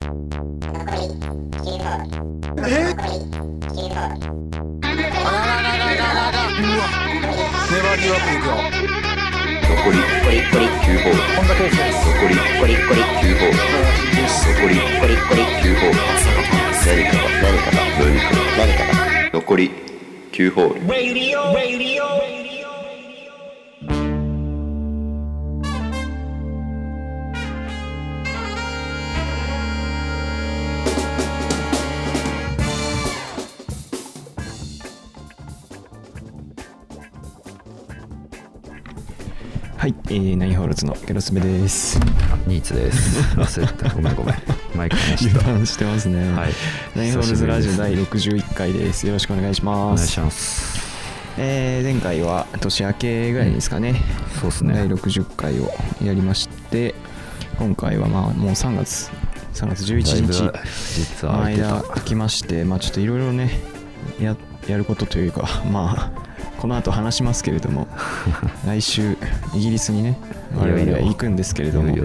粘りよくいくよ残りコリコリ9ホール本田圭佑です残りコリコリ9ホール残りコリコリ9ホール何かが何かが何かが何かが残り9ホール。はい、えー、ナインホールズのゲロスベです。ニーツです。忘れてた。ごめんごめん。マイク離してた。油断してますね。はい。ナインホールズラジオ第久し61回です。よろしくお願いします。お願いします。えー、前回は年明けぐらいですかね。そうです第ね。60回をやりまして、今回はまあもう3月、3月11だいぶ日実は間た。空きまして、まあちょっといろいろね、ややることというか、まあ、この後話しますけれども、来週、イギリスにね、我々は行くんですけれども。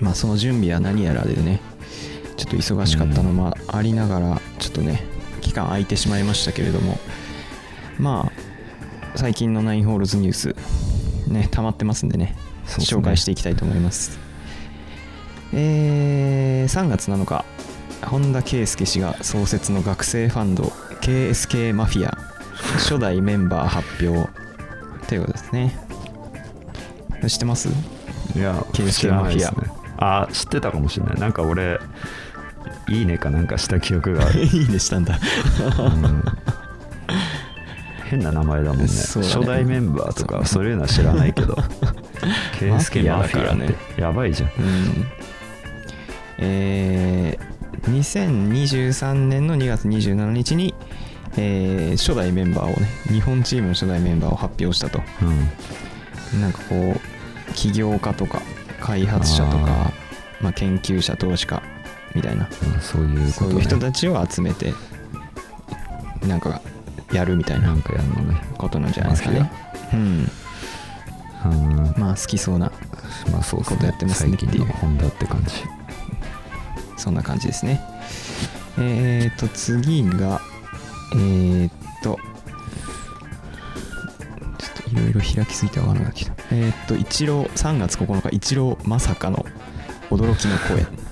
まあその準備は何やらでねちょっと忙しかったのもありながらちょっとね期間空いてしまいましたけれどもまあ最近のナインホールズニュースね溜まってますんでね紹介していきたいと思います。えー、3月7日本田圭佑氏が創設の学生ファンド KSK マフィア初代メンバー発表。ということですね。知ってます？いや、KSK 知らないですマね。あ、知ってたかもしれない。なんか俺、いいねかなんかした記憶がある。いいねしたんだ。うん。変な名前だもんね。ね。初代メンバーとかそう。いうのは知らないけど。ケイスケマフィアってやばいじゃん。うん。えー、2023年の2月27日に、えー初代メンバーをね日本チームの初代メンバーを発表したと。うん。なんかこう起業家とか開発者とかあまあ、研究者投資家みたいなうんそういうこそういう人たちを集めてなんかやるみたいなことなんじゃないですかね。うん。うん。まあ好きそうなまあそうことやってますね最近のホンダって感じそんな感じですね。えーと、次が、えーっと、ちょっといろいろ開きすぎてわからなくなってきた。えーっと、一郎、3月9日、一郎まさかの驚きの声。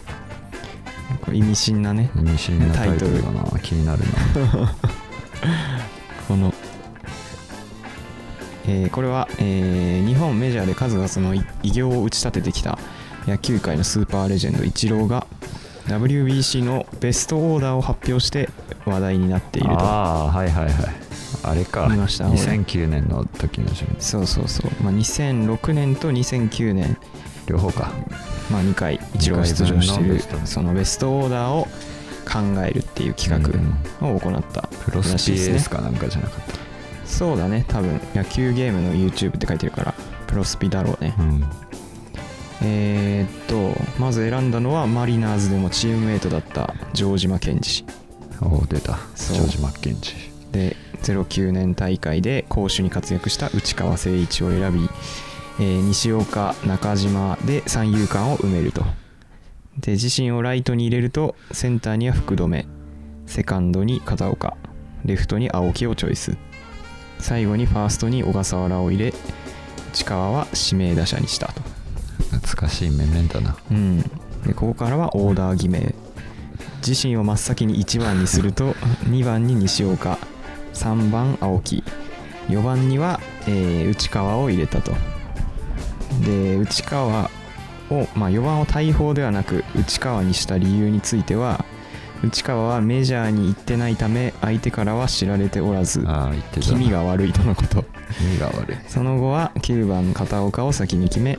意味深なね、意味深なタイトルだな気になるな この、えーこれは、えー日本メジャーで数々の偉業を打ち立ててきた野球界のスーパーレジェンドイチローが WBC のベストオーダーを発表して話題になっているとああはいはいはい。あれか。見ました。俺2009年の時の順そうそうそう、まあ、2006年と2009年、両方か。まあ、2回イチローが出場しているそのベストオーダーを考えるっていう企画を行ったプロスらしいですかなんかじゃなかっそうだね多分。野球ゲームの YouTube って書いてるからプロスピだろうね。たうんえーっとまず選んだのはマリナーズでもチームメイトだった城島健二氏。お出た。そう。ジョージ・マッケンジで09年大会で攻守に活躍した内川誠一を選び、えー西岡中島で三遊間を埋めると。で自身をライトに入れるとセンターには福留。セカンドに片岡。レフトに青木をチョイス。最後にファーストに小笠原を入れ内川は指名打者にしたと懐かしい面々だな。うん、でここからはオーダー決め。自身を真っ先に1番にすると 2番に西岡。3番青木。4番には、えー内川を入れたと。で内川を、まあ、4番を大砲ではなく内川にした理由については内川はメジャーに行ってないため相手からは知られておらず気味が悪いとのこと。気味が悪い。その後は9番片岡を先に決め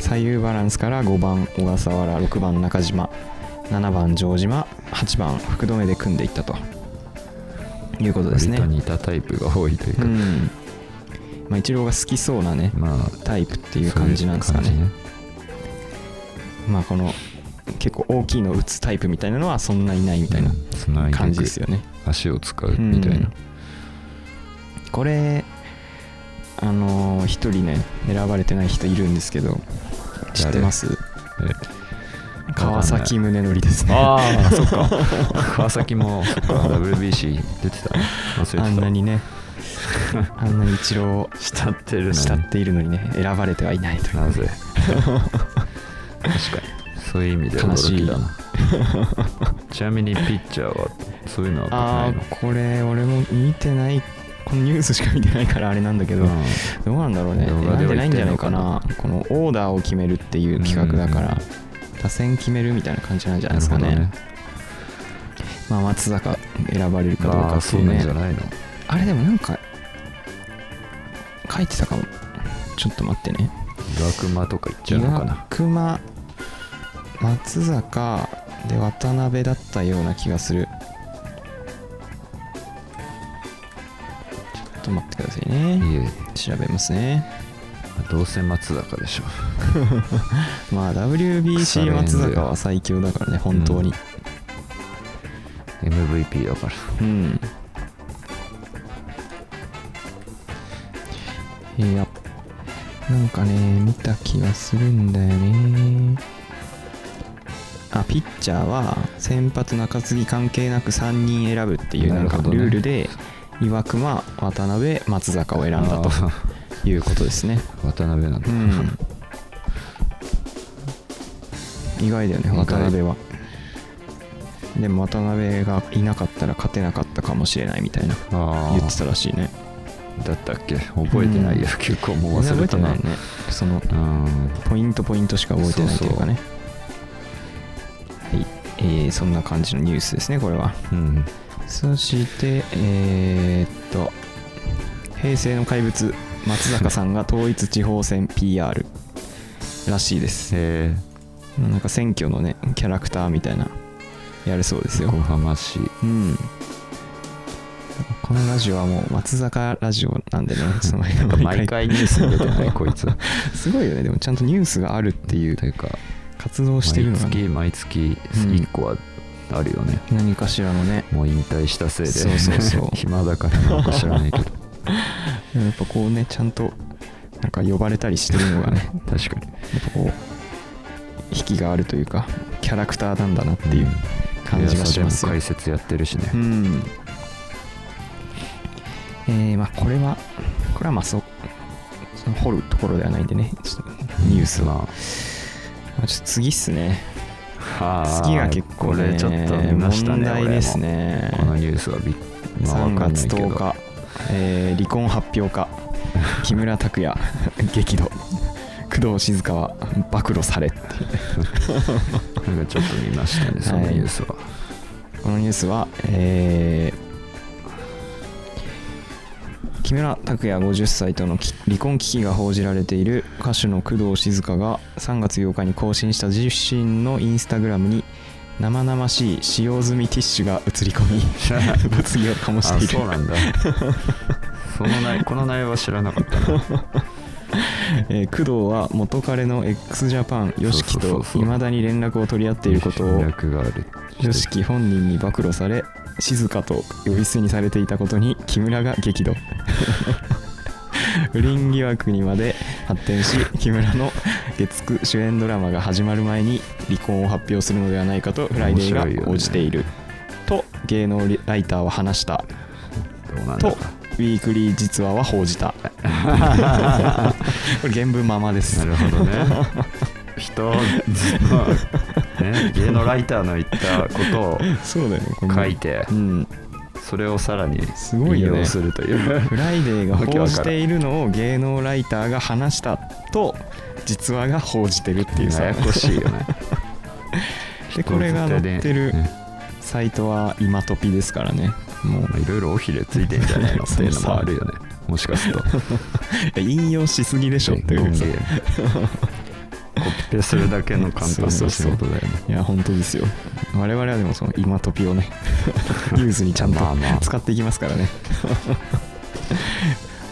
左右バランスから5番小笠原6番中島7番城島8番福留で組んでいったと。いうことですね。似たタイプが多いというか、うん。まあ一郎が好きそうなねまあタイプっていう感じなんですかね。そういう感まあこの結構大きいのを打つタイプみたいなのはそんないないみたいな感じですよね、足を使うみたいな、うん。これあのー一人ね選ばれてない人いるんですけど知ってます？川崎宗則ですね。ああそっか。川崎も WBC 出てた。ね忘れてた。あんなにねあんなに一郎を慕ってる慕っているのにね選ばれてはいないという。なぜ？確かに。そういう意味で驚きだな。ちなみにピッチャーはそういうのはああないの？これ俺も見てないこのニュースしか見てないからあれなんだけど、うん。どうなんだろうね。選んでないんじゃないかな。このオーダーを決めるっていう企画だから、打線決めるみたいな感じなんじゃないですかね。まあ松坂選ばれるかどうかっていうね。なんじゃないの。あれでもなんか書いてたかも。ちょっと待ってね。岩熊とか言っちゃうのかな。岩熊松坂で渡辺だったような気がすると待ってくださいね。調べますね。どうせ松坂でしょ。まあ WBC 松坂は最強だからね本当に。MVP だから。うん、いやなんかね見た気がするんだよね。あピッチャーは先発中継ぎ関係なく3人選ぶっていうなんかルールで岩隈渡辺松坂を選んだとあいうことですね。あ渡辺なんだ、うん。意外だよね渡辺は。でも渡辺がいなかったら勝てなかったかもしれないみたいな。言ってたらしいね。だったっけ？覚えてないよ、結構もう忘れたな。ね。そのうん。ポイントポイントしか覚えてないというかね。はい、えーそんな感じのニュースですねこれは。うんそしてえーっと平成の怪物松坂さんが統一地方選 PR らしいです。えなんか選挙のねキャラクターみたいなやるそうですよ。ー、横浜市うん。このラジオはもう松坂ラジオなんでね その毎回ニュースに出てない こいつ。すごいよね。でもちゃんとニュースがあるっていうというか活動してるのが、毎月ね、毎月うん1個はあるよね、何かしらのね。もう引退したせいで。そうそうそう。暇だからなんか知らないけど。やっぱこうねちゃんとなんか呼ばれたりしてるのがね。確かに。やっぱこう引きがあるというかキャラクターなんだなっていう感じがしますよ。解説やってるしね、うん。えー、まあこれはこれはまあそその掘るところではないんでね。ちょっとニュースは、まあ、ちょっと次っすねはあ次が結構ねこれちょっと見ましたね問題ですね。このニュースはびっ、まあ、3わかんな月いけど。10日、えー離婚発表か木村拓哉 激怒。工藤静香は暴露され。っ てなんかちょっと見ましたねそのニュースは、このニュースは、えー木村拓哉50歳とのき離婚危機が報じられている歌手の工藤静香が3月8日に更新した自身のインスタグラムに生々しい使用済みティッシュが映り込み物議を醸しているあそうなんだ。その内この内容は知らなかったな。えー工藤は元彼の x ジャパンうそうとそう未だに連絡を取り合っていることを 連絡がある YOSHIKI 本人に暴露され静かと呼び捨てにされていたことに木村が激怒。不倫疑惑にまで発展し木村の月9主演ドラマが始まる前に離婚を発表するのではないかとフライデーが報じている、と芸能ライターは話した。とウィークリー実話は報じた。これ原文ままです。なるほどね人、芸能ライターの言ったことを書いてうん。それをさらにすごいよね。引用するという。フライデーが 報じているのを芸能ライターが話したと実話が報じてるっていうさ。ややこしいよね。でこれが載ってるね。サイトは今トピですからね。もう。まあいろいろ尾ひれついてんじゃないの？っていうのもあるよね。もしかすると。引用しすぎでしょっていうピペするだけの簡単な仕事だよね。いや本当ですよ。我々はでもその今トピをね ニュースにちゃんと使っていきますからね。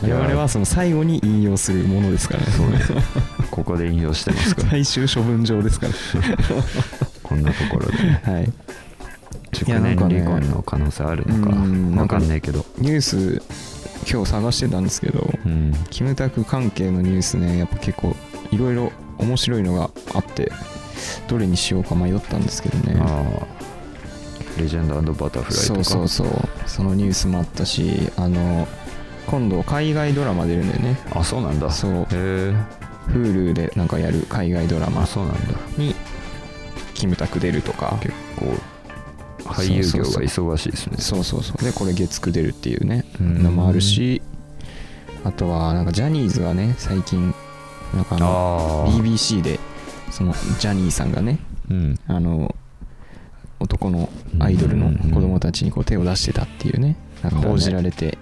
我々はその最後に引用するものですからね。そうね。ここで引用してますから。最終処分場ですから。こんなところで。ねはい。熟年離婚の可能性あるのかうんわかんないけど。ニュース今日探してたんですけどうん。キムタク関係のニュースねやっぱ結構いろいろ面白いのがあってどれにしようか迷ったんですけどね。レジェンドバタフライとか。そうそうそう。そのニュースもあったしあの今度海外ドラマ出るんだよね。あそうなんだ。そう。へえ Hulu でなんかやる海外ドラマあそうなんだ。にキムタク出るとか。結構俳優業が忙しいですね。そうそうそう。でこれ月9出るっていうねうん。のもあるしあとはなんかジャニーズがね最近なんかあの BBC でそのジャニーさんがねうん。あの男のアイドルの子供たちにこう手を出してたっていうねなんか報じられて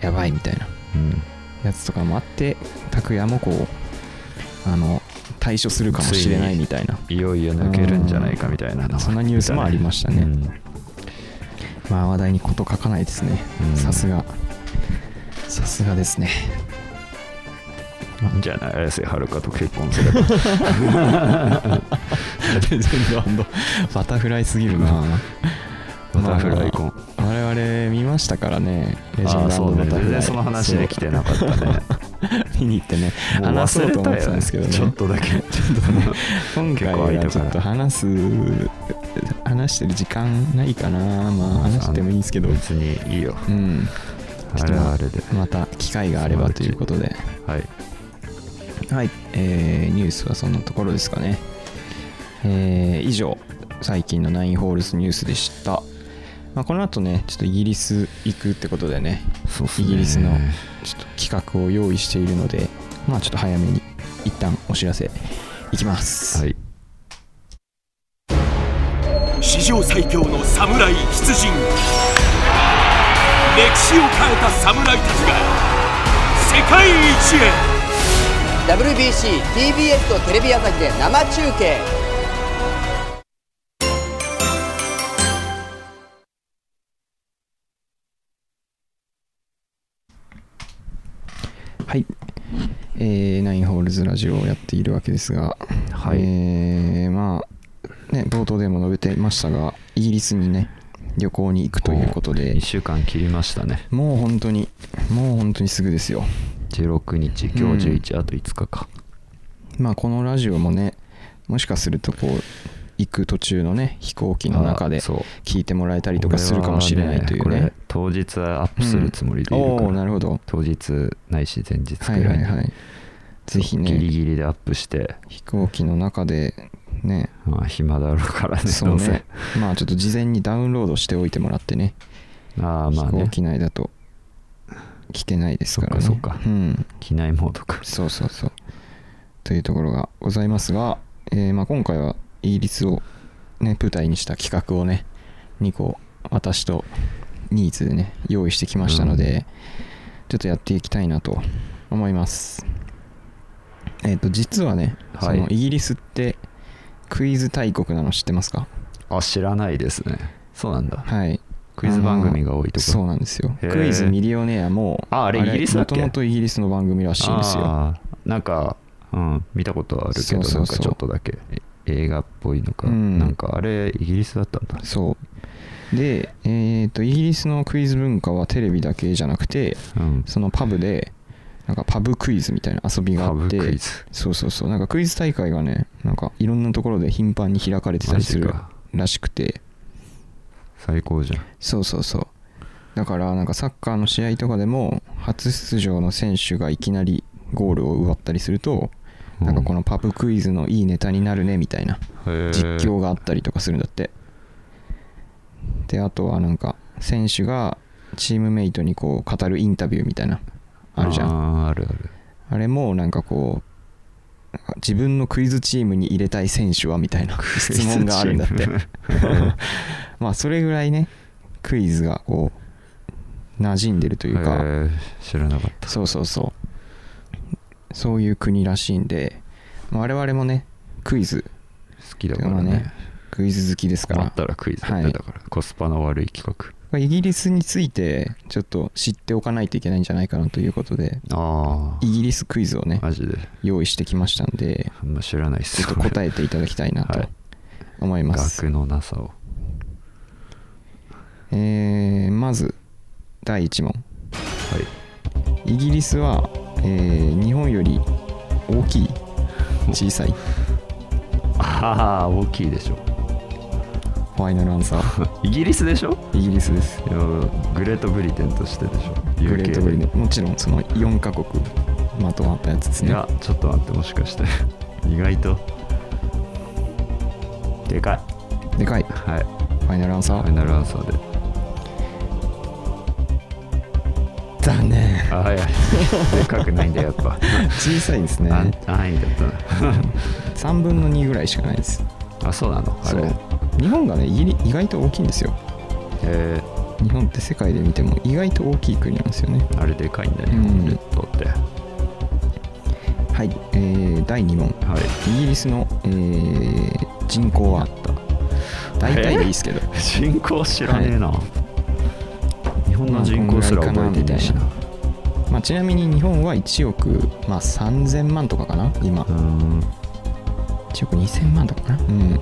やばいみたいなうん。やつとかもあって拓哉もこうあの対処するかもしれないみたいな。いよいよ抜けるんじゃないかみたいなのそんなニュースもありましたね。うん。まあ話題に事書かないですね。うん。さすが。さすがですねじゃない綾瀬はるかと結婚すれば。全然バンドバタフライすぎるな。バタフライ婚まあ我々見ましたからね。レジェンドああそうね。全然その話できてなかったね。見に行ってね。話そうと思ってたんですけどね。ちょっとだけ。ちょっとね。今回はちょっと話す話してる時間ないかな。まあ話してもいいんですけど。別にいいよ。うん。あれはあれで。また機会があればということで。はいはい、えーニュースはそんなところですかね。えー以上、最近のナインホールズニュースでした。まあ、この後ね、ちょっとイギリス行くってことでね、そうっすねイギリスのちょっと企画を用意しているので、まあちょっと早めに一旦お知らせいきます。はい史上最強の侍出陣歴史を変えた侍たちが世界一へ WBC、TBS とテレビ朝日で生中継はい。えーナインホールズラジオをやっているわけですが、はいえーまあ、ね、冒頭でも述べていましたが、イギリスにね、旅行に行くということで1、週間切りましたねもう本当に、もう本当にすぐですよ。16日今日11、あと5日かまあ、このラジオもね、もしかするとこう、行く途中のね、飛行機の中で聞いてもらえたりとかするかもしれないというね。ね。当日はアップするつもりでいるから、おおーなるほど。当日ないし前日くはいらに、はいいはい。ぜひギリね、ギリでアップして、飛行機の中でね、まあ、暇だろうからねそうね、まあちょっと事前にダウンロードしておいてもらってね、飛行ああまあね。機内だと聞けないですからね。そっかそっかうん。機内モードかそうそうそう。というところがございますが、えーまあ、今回はイギリスを、ね、舞台にした企画をね、2個私とニーズでね、用意してきましたので、ちょっとやっていきたいなと思います。えっ、と、実はね、はいそのイギリスってクイズ大国なの知ってますか？あ知らないですねそうなんだはい。クイズ番組が多いとこそうなんですよ。クイズミリオネアも、ああれイギリスだっけ？もともとイギリスの番組らしいんですよ。なんかうん見たことはあるけどなんかちょっとだけえ映画っぽいのか、うん。なんかあれイギリスだったんだ。そう。で、えっ、と、イギリスのクイズ文化はテレビだけじゃなくて、うん。そのパブで、なんかパブクイズみたいな遊びがあって、パブクイズ。そうそうそう、なんかクイズ大会がね、なんかいろんなところで頻繁に開かれてたりするらしくて、最高じゃんそうそうそう。だから、なんかサッカーの試合とかでも、初出場の選手がいきなりゴールを奪ったりすると、なんかこのパブクイズのいいネタになるねみたいな実況があったりとかするんだって。で、あとはなんか、選手がチームメイトにこう語るインタビューみたいな、あるじゃん。あるあるあれもなんかこう、自分のクイズチームに入れたい選手はみたいな質問があるんだって。まあ、それぐらいね、クイズがこう、馴染んでるというか、へー知らなかった。そうそうそう。そういう国らしいんで、まあ我々もね、クイズ、好きだからね。まあねクイズ好きですか困っら、たらクイズだはい。だからコスパの悪い企イギリスについてちょっと知っておかないといけないんじゃないかなということで、イギリスクイズをねあ、マジで。用意してきましたんで、あんま知らないっすちょっと答えていただきたいなとはい。思います。学のなさをえーまず、第1問。はい。イギリスは、えー日本より大きい小さい？ああ大きいでしょ。ファイナルアンサー。イギリスでしょ？イギリスです。グレートブリテンとしてでしょ。グレートブリテン。もちろんその4カ国まとまったやつですね。いやちょっと待ってもしかして。意外と。でかい。でかい。はい。ファイナルアンサー。ファイナルアンサーで残念。あはいはいでかくないんだやっぱ。小さいですね。あ安易だった。3分の2ぐらいしかないです。なあそうなの？あれ？日本がね意外と大きいんですよ。え日本って世界で見ても意外と大きい国なんですよね。ー、あれでかいんだ日うん。本列島って、はい、えー、第2問。はい。イギリスの、えー人口は大体でいいですけど、人口知らねえな、日本の人口すら覚えてねえしな。まあ、ちなみに日本は1億、まあ、3000万とかかな今。うーん1億2000万とかかな。うん。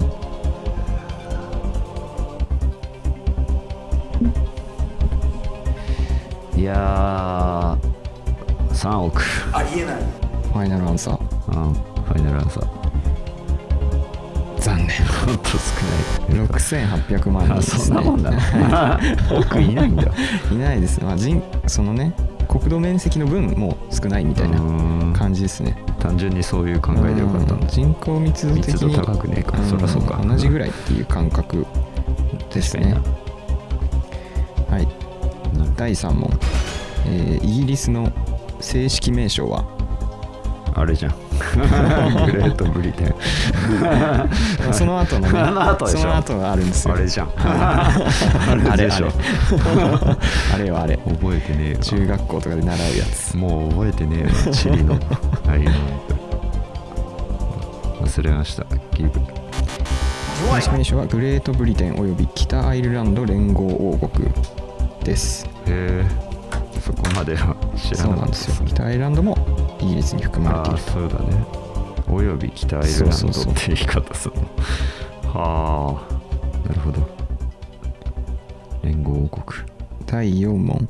いやー3億。ファイナルアンサー。うんファイナルアンサー残念ほんと少ない。6800万人あです、ね、そんなもんだ。な億いないんだ いないです、まあ、人そのね国土面積の分もう少ないみたいな感じですね。単純にそういう考えでよかった人口密度的密に度高くねえかそりゃそうか。同じぐらいっていう感覚ですね。確はい。うん第3問、えーイギリスの正式名称は？あれじゃんグレートブリテン。その後のねあの後でしょ。その後があるんですよ。あれじゃん。あれでしょ。あれはあれ覚えてねえわ。中学校とかで習うやつ。もう覚えてねえわチリの。ああいうの。忘れました。ギブ正式名称はグレートブリテンおよび北アイルランド連合王国です。へえ。そこまでは知らそうなんなかったですよ。北アイルランドもイギリスに含まれあているあそうだね。および北アイルランドって言い方するの。はあ。なるほど。連合王国。第4問。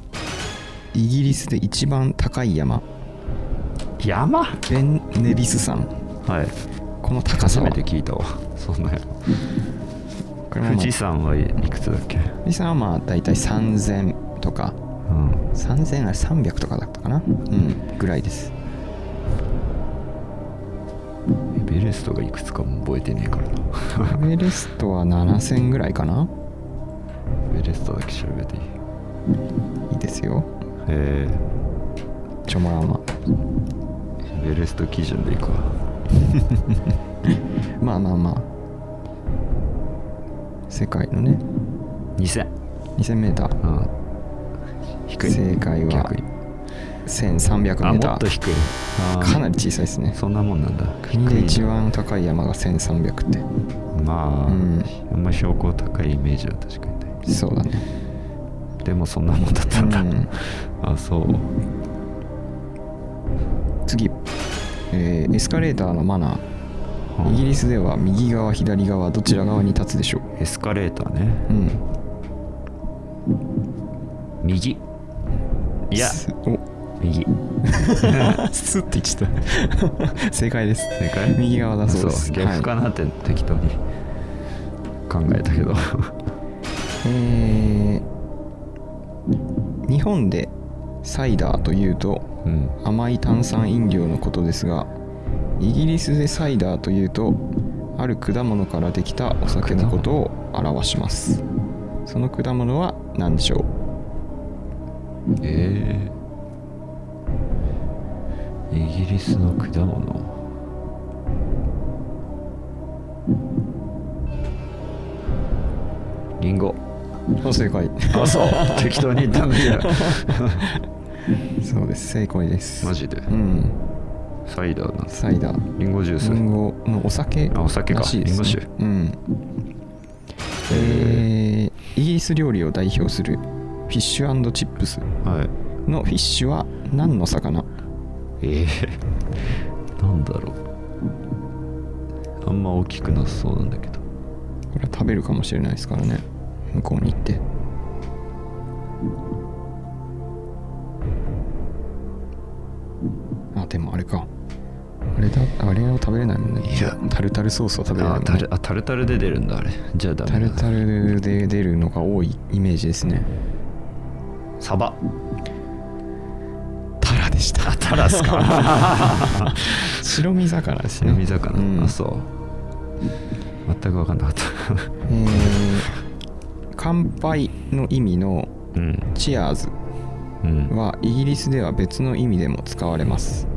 イギリスで一番高い山。山？ベン・ネビス山。はい。この高さは？初めて聞いたわ。そんな。富士山はいくつだっけ？富士山はまあ大体3000とか。うん。3000あれ300とかだったかな？うん。ぐらいですベレストがいくつかも覚えてねえからな。エベレストは7000ぐらいかな。エベレストだけ調べていい？いいですよ。へちょもらんまえエベレスト基準でいくわ。まあまあまあ。世界のね。2000 2000m うん。低い。正解は逆に 1300m あもっと低い。かなり小さいですね。そんなもんなんだ。国で一番高い山が1300って。まあ、うん。あんま標高高いイメージは確かにない。そうだね。でもそんなもんだったんだ、うん。あそう。次、えーエスカレーターのマナー。イギリスでは右側左側どちら側に立つでしょエスカレーターね。ううん。右。いや右。スッてちゃった。正解です。正解？右側だそうです。逆かなって適当に考えたけど。えー日本でサイダーというとうん。甘い炭酸飲料のことですがイギリスでサイダーというとある果物からできたお酒のことを表します。その果物は何でしょえー、イギリスの果物。リンゴ。う正解。あそう。適当に言ったんだけど そうです。正解です。マジで？うん。サイダーなサイダー。リンゴジュース。リンゴのお酒あお酒か。らしいです、ね、リンゴ酒。うん。えー。イギリス料理を代表するフィッシュチップスはいのフィッシュは何の魚えー、なんだろう。あんま大きくなさそうなんだけど。これは食べるかもしれないですからね。向こうに行って。あでもあれか。あれだあれを食べれないもんね。いや。タルタルソースを食べれないもんね。あタルあタルタルで出るんだあれ。じゃあダメだ。タルタルで出るのが多いイメージですね。サバでした。あタラっすか白身魚ですね白身魚、うん。あそう。全く分かんなかった。えー乾杯の意味のうん。チアーズうん。はイギリスでは別の意味でも使われます。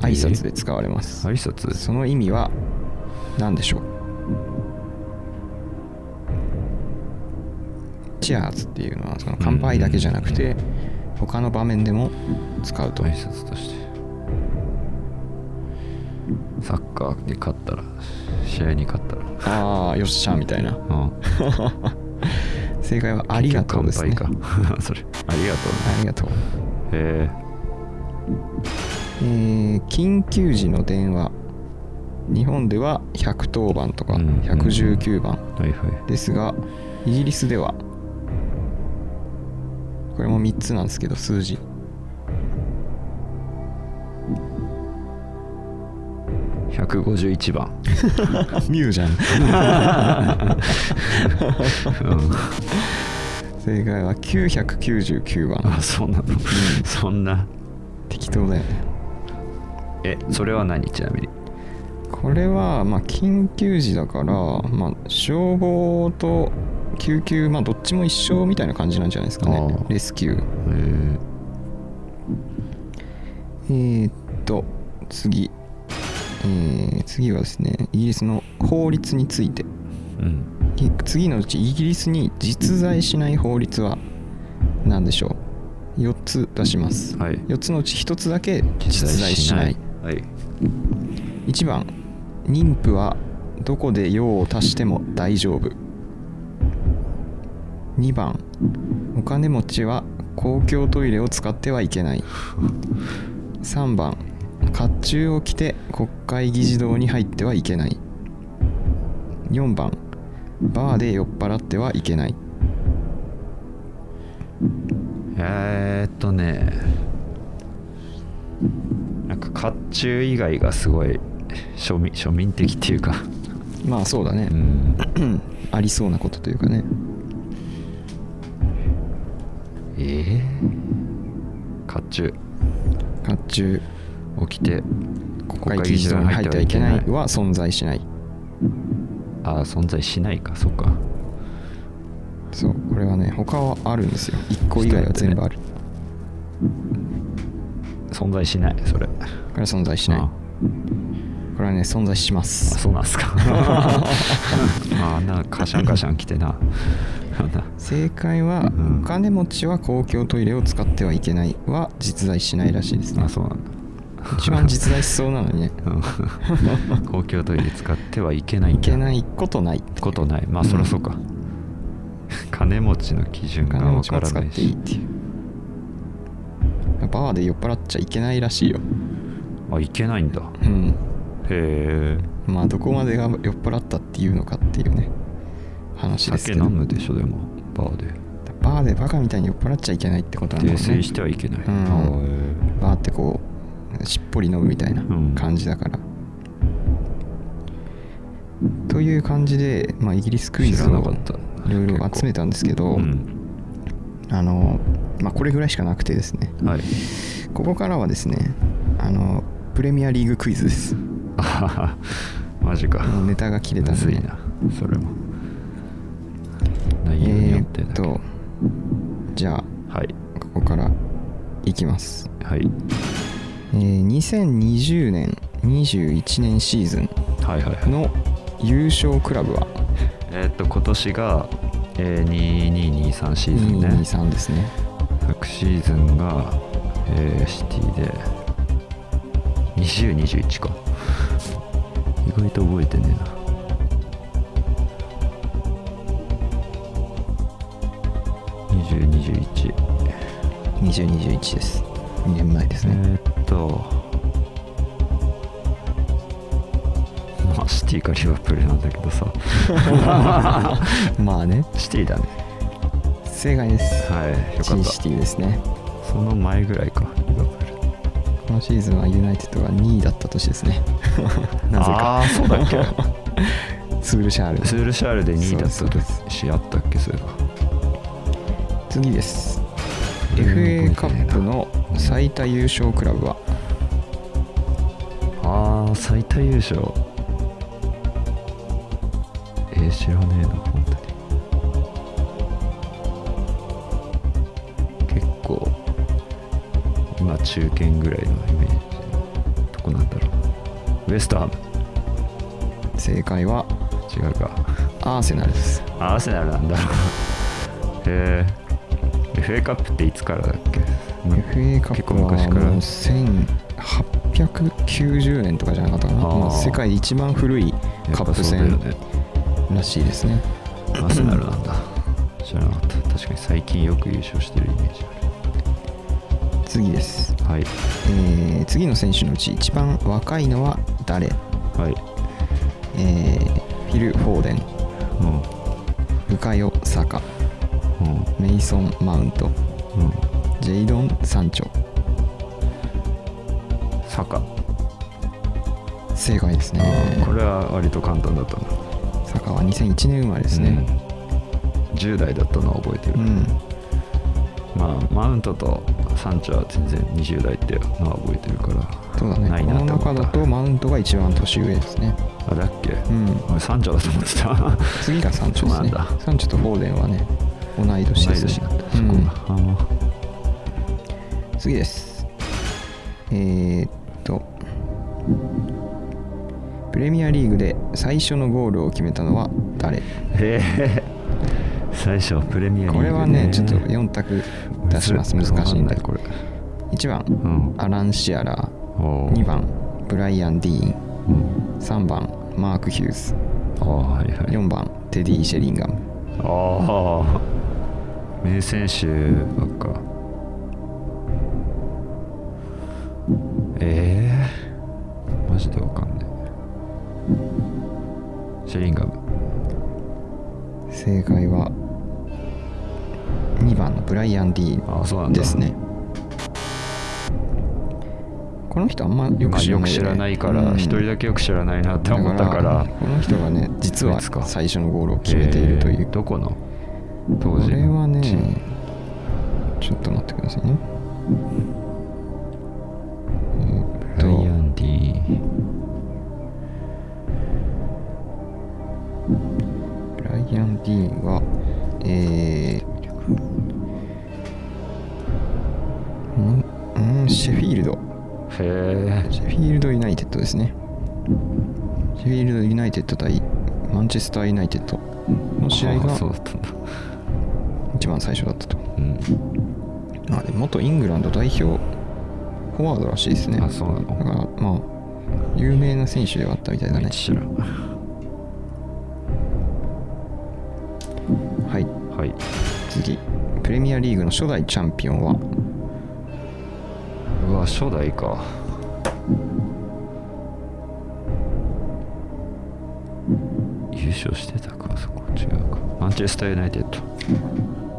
挨拶で使われます。挨拶？その意味は何でしょう？チアーズっていうのはその乾杯だけじゃなくて他の場面でも使うと挨拶として。サッカーに勝ったら試合に勝ったら。ああよっしゃみたいな。うん。正解はありがとうですね。か。それ。ありがとうね。ありがとう。へえー緊急時の電話。日本では110番とかうん119番。ですがイギリスではこれも3つなんですけど数字151番。ミューじゃん。うん。正解は999番。あそうなの。そんな。適当だよね。えそれは何？ちなみに。これはまあ緊急時だから、まあ、消防と救急まあどっちも一緒みたいな感じなんじゃないですかね。レスキュー。え。えー、っと次えー次はですねイギリスの法律について。うん。い次のうちイギリスに実在しない法律は何でしょう？4つ出します、はい。4つのうち1つだけ実在しない。はい。1番妊婦はどこで用を足しても大丈夫。2番お金持ちは公共トイレを使ってはいけない。3番甲冑を着て国会議事堂に入ってはいけない。4番。バーで酔っ払ってはいけない。えー、っとね。なんか甲冑以外がすごい庶民庶民的っていうか。まあそうだね。う、ん。ありそうなことというかね。えー、甲冑甲冑起きて国会議事堂に入ってはいけない。は存在しない。ああ存在しないか。そっか。そうこれはね他はあるんですよ。1個以外は全部ある。存在しないそれ。これは存在しない。あ。これはね存在しまあすそうなんすか。あんかカシャンカシャン来てな。正解は、うん。お金持ちは公共トイレを使ってはいけないは実在しないらしいですね。あそうなんだ一番実在しそうなのにね。うん。公共トイレ使ってはいけないいけないことないことない。まあそりゃそうか、金持ちの基準がわ金持ちからないしていう。バーで酔っ払っちゃいけないらしいよ。あいけないんだ。うん。へえ。まあどこまでが酔っ払ったっていうのかっていうね。話ですけど。酒飲むでしょでも。バーで。バーでバカみたいに酔っ払っちゃいけないってことなんだろうね。訂正してはいけない、ん。あーへバーってこうしっぽり飲むみたいなうん。感じだから、という感じで、まあ、イギリスクイ知ズをいろいろ集めたんですけど、うん。あのまあ、これぐらいしかなくてですね。はい。ここからはですねあのプレミアリーグクイズです。あ マジか。ネタが切れたんで、な。それも。内容によえってだけ。ーっとじゃあはい。ここからいきます、はいえー2020年21年シーズンの優勝クラブは？えーっと今年が、えー、2223シーズンね。223ですね。昨シーズンが、えーシティで2021か。意外と覚えてねえな。2021 2021です。2年前ですえね、ーっとまあシティかリバプールなんだけどさ。まあねシティだね。正解です。はいよかった。ティですね。その前ぐらいかリバプール。このシーズンはユナイテッドが2位だった年ですね。なぜか。ああそうだっけ。スールシャールスールシャールで2位だったそうそうしあったっけそれが次です。うん FA カップの最多優勝クラブは？ああ最多優勝。えー、知らねえな本当に。結構今中堅ぐらいのイメージ。どこなんだろう。ウエストハム。正解は？違うか。アーセナルです。あアーセナルなんだ。へえ FA カップっていつからだっけ？うん FA カップは結構昔から。1890年とかじゃなかったかな。世界で一番古いカップ戦らしいですね。アーセナルなんだ。知らなかった。確かに最近よく優勝してるイメージ次です、あるはい。えー次の選手のうち一番若いのは誰、はい。えーフィル・フォーデン。うん。ブカヨ・サカうんメイソン・マウント。うんジェイドン・サンチョ。坂、正解ですあねーこれは割と簡単だったな。サカは2001年生まれですね。うん。10代だったのは覚えてる、うん、まあマウントとサンチョは全然20代ってのは覚えてるから。そうだね。ないこのなって思った。中だとマウントが一番年上ですね。あだっけ、うん。俺サンチョだと思ってた。次がサンチョですね。サンチョとフォーデンはね同い年です、ね、同い年。そこがあ次です。えー、っとプレミアリーグで最初のゴールを決めたのは誰？ーへ。え最初プレミアリーグ、これはねちょっと4択出します。難しいんでわかないこれ。1番うん。アラン・シアラおー。2番ブライアン・ディーン。うん。3番マーク・ヒューズ。はいはい。4番テディ・シェリンガム。ああ名選手ばっか。ええマジでわかんないシェリンガム。正解は2番のブライアン・ディーンですね。この人あんまよまあく知らない、よく知らないからうん。一人だけよく知らないなって思ったから。この人がね実は最初のゴールを決めているという、えーどこの？当こ時れはねちょっと待ってくださいね。えーっと。ブライアン・ディーブライアン・ディーンはえーんうんシェフィールドへえシェフィー。ルドユナイテッドですね。シェフィールドユナイテッド対マンチェスターユナイテッドの試合あがそうだったんだ一番最初だったと。うんあでも元イングランド代表フォワードらしいですね。あそうなだかのらまあ有名な選手ではあったみたいだね。知らんはい。はい次。プレミアリーグの初代チャンピオンは？うわ初代か優勝してたかそこ違うかマンチェスターユナイテッド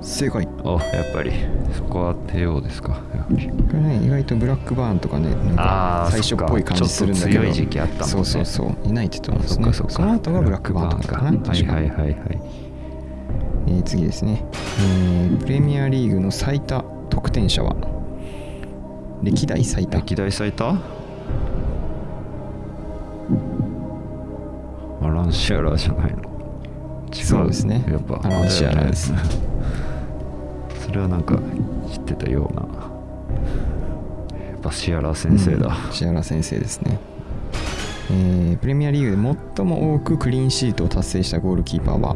正解。あやっぱり。そこは帝王ですか。これね意外とブラックバーンとかねなんか最初っぽい感じするんだけど。そっか。ちょっと強い時期あったもんね。そうそうそう。ユナイテッドなんですね。その後がブラックバーンとかかなか。はいはいはいはい。えー次ですね、えープレミアリーグの最多得点者は？歴代最多。歴代最多？アラン・シアラーじゃないの。違う。そうですね。やっぱ。アランシアラーですれはなんか知ってたような。やっぱシアラー先生だ、うんシアラ先生ですね、えープレミアリーグで最も多くクリーンシートを達成したゴールキーパーは？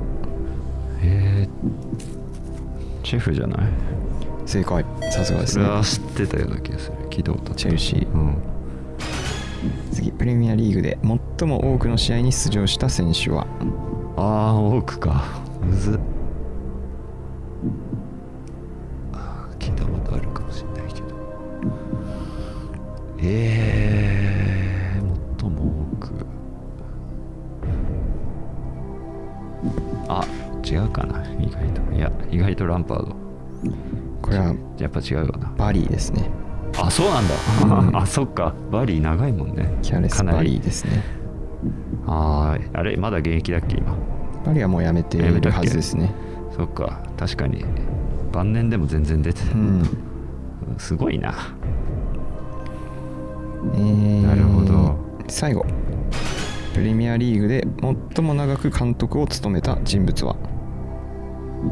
えー、チェフじゃない？正解。さすがですね。それは知ってたような気がする。聞いたことチェルシー。うん。次プレミアリーグで最も多くの試合に出場した選手は？ああ多くか。むずええー、最も多く。あ違うかな。意外と。いや意外とランパード。これはやっぱ違うかな。バリーですね。あそうなんだ、うん。あそっか。バリー長いもんね。キャレス・バかなり。リーですね。あーあれまだ現役だっけ今？バリーはもうやめているはずですね。そっか。確かに。晩年でも全然出てた、うん。すごいなえーなるほど。最後。プレミアリーグで最も長く監督を務めた人物は？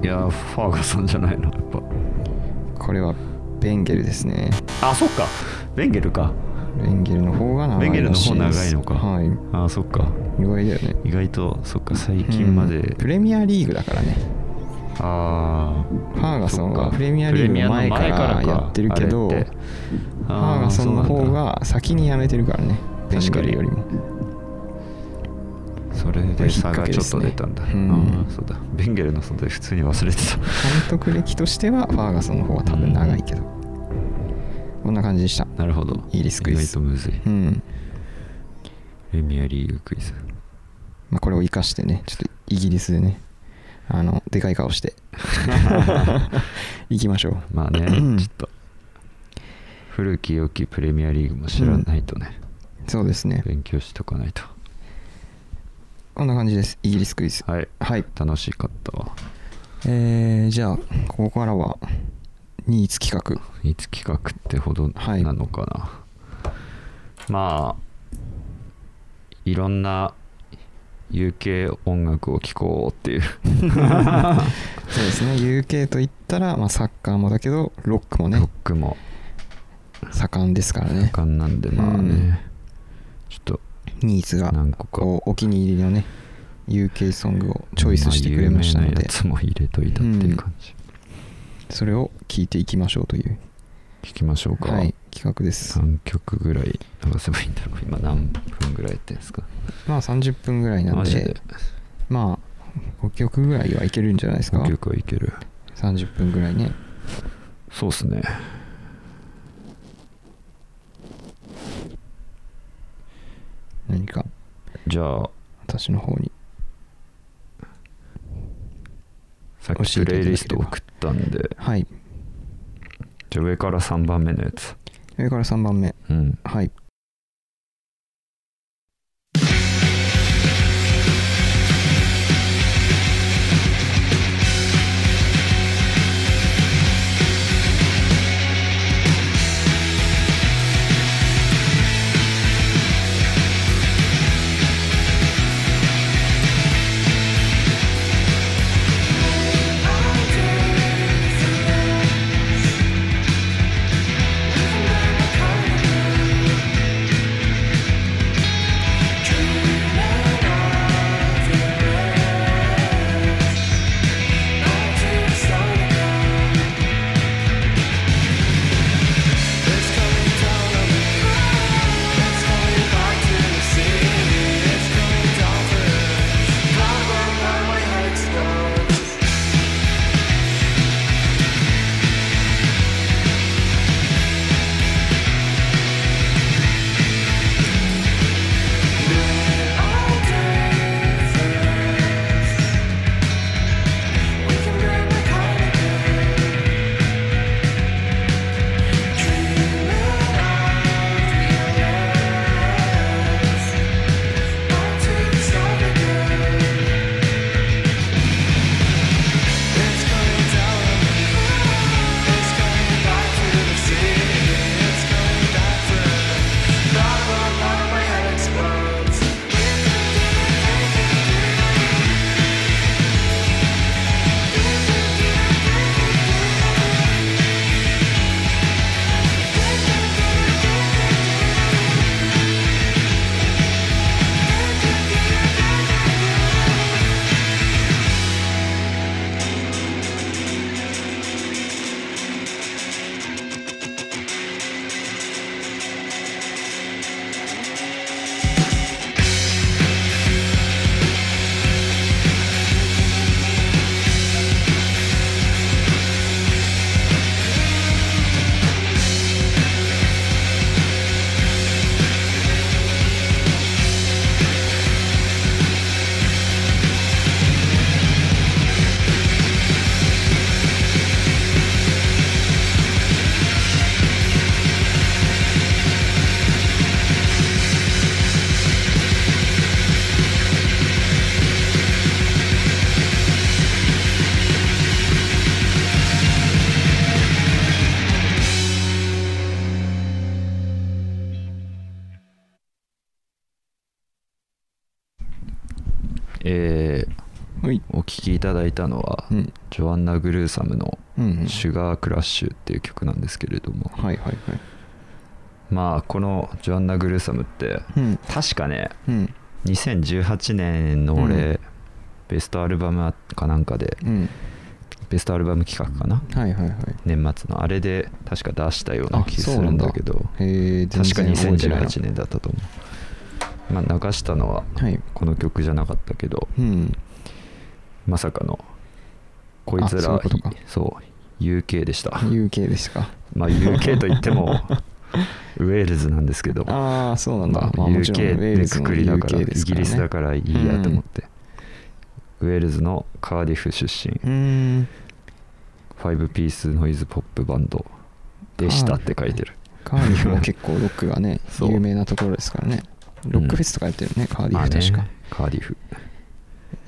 いやーファーガソンじゃないのやっこれはベンゲルですね。ぱあそっか。ベンゲルか。ベンゲルの方が長いベンゲルの方長いのか。はい。あそっか。意外だよね。意外とそっか最近まで、うん。プレミアリーグだからねあファーガソンそっか。はプレミアリーグの前からやってるけどファーガソンの方が先に辞めてるからね。ベンゲルよりも。それで差がちょっと出たんだ、ね。うん。そうだ。ベンゲルの存在普通に忘れてた。監督歴としてはファーガソンの方が多分長いけど、こんな感じでした。なるほど。イギリスクイズ意外とむずい。うん、プレミアリーグクイズ。まあ、これを生かしてねちょっとイギリスでねあのでかい顔して。行きましょう。まあねうん。ちょっと古き良きプレミアリーグも知らないとね、そうですね。勉強しとかないと。こんな感じです。イギリスクイズ。はい。はい。楽しかったわ。えー、じゃあここからはニーツ企画。いつ企画ってほどはい。なのかな、まあいろんな UK 音楽を聴こうっていう。そうですね。UK といったら、まあ、サッカーもだけどロックもロッねクも。盛んですからね。盛んなんでまあね、うん。ちょっとニーツが何個か。お気に入りのね UK ソングをチョイスしてくれましたので。有名なやつも入れといたっていう感じ、それを聞いていきましょうという、聞きましょうか、はい、企画です。何曲ぐらい流せばいいんだろう。今何分ぐらいやってんですか？まあ30分ぐらいなんでで？まあ5曲ぐらいはいけるんじゃないですか？5曲はいける。30分ぐらいね。そうっすね。何かじゃあ私の方に。さっきプレイリスト送ったんではいじゃあ上から3番目のやつ。上から3番目。うん。はい「えーはい。お聴きいただいたのは、うん。ジョアンナ・グルーサムのうんうん「シュガークラッシュ」っていう曲なんですけれども、はいはいはい。まあこのジョアンナ・グルーサムってうん。確かねうん。2018年の俺、うん。ベストアルバムかなんかでうん。ベストアルバム企画かな？はいはいはい。年末の。あれで確か出したようなあ気するんだけど。確か2018年年だったと思うまあ流したのははい。この曲じゃなかったけどうん。まさかのこいつらそう UK でした。UK でしたか。まあ UK といっても ウェールズなんですけどああそうなんだ、まあ UK でくくりだから UK イギリスだからいいやと思って、ウェールズのカーディフ出身うーん5ピースノイズポップバンドでしたって書いてる。カーディフも結構ロックがね 有名なところですからねロックフェスとかやってるね、カーディまあねフ確か、カーディフ。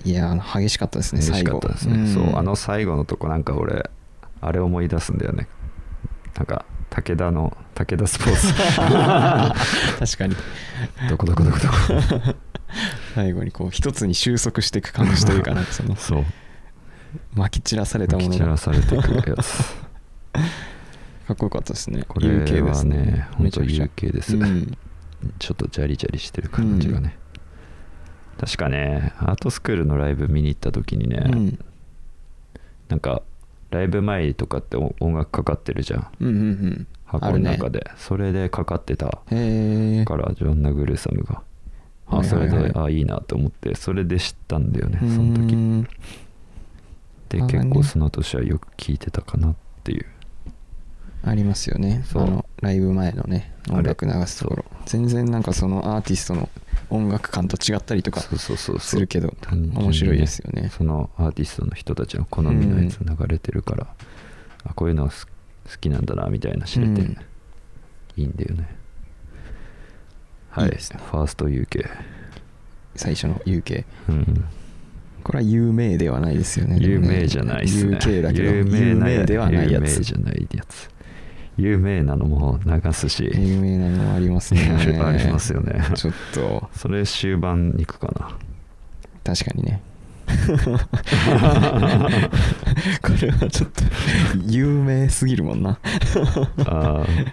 いやー激しかったですね嬉最後しかったですね、んそうあの最後のとこなんか俺あれ思い出すんだよね。なんか武田の武田スポーツ。確かに。どこどこどこどこ。最後にこう一つに収束していく感じというかなんかその そう。撒き散らされたもきのが。散らされていくやつ。かっこよかったですね。これ UK ではすね。ね本当めちゃくちゃ。UK です、うんちょっとジャリジャリしてる感じがね、確かねアートスクールのライブ見に行った時にね、うん。なんかライブ前とかって音音楽かかってるじゃん。うんうんうん。箱の中で、それでかかってたからジョン・ナグルーサムが。あはいはいはい。それで、あいいなと思ってそれで知ったんだよねその時。であ結ね構その年はよく聴いてたかなっていうありますよね。そのライブ前のね音楽流すところ。全然なんかそのアーティストの音楽感と違ったりとかするけど面白いですよね。そのアーティストの人たちの好みのやつ流れてるから、あこういうの好きなんだなみたいな知れて、うん。いいんだよね。はい。ね。ファースト UK 最初の UK うん。これは有名ではないですよね。で有名じゃないっすね。UK だけど有名ではないや有名つじゃないやつ有名なのも流すし、有名なのもありますね。ありますよね。ちょっと。それ終盤に行くかな。確かにね。これはちょっと有名すぎるもんな。あー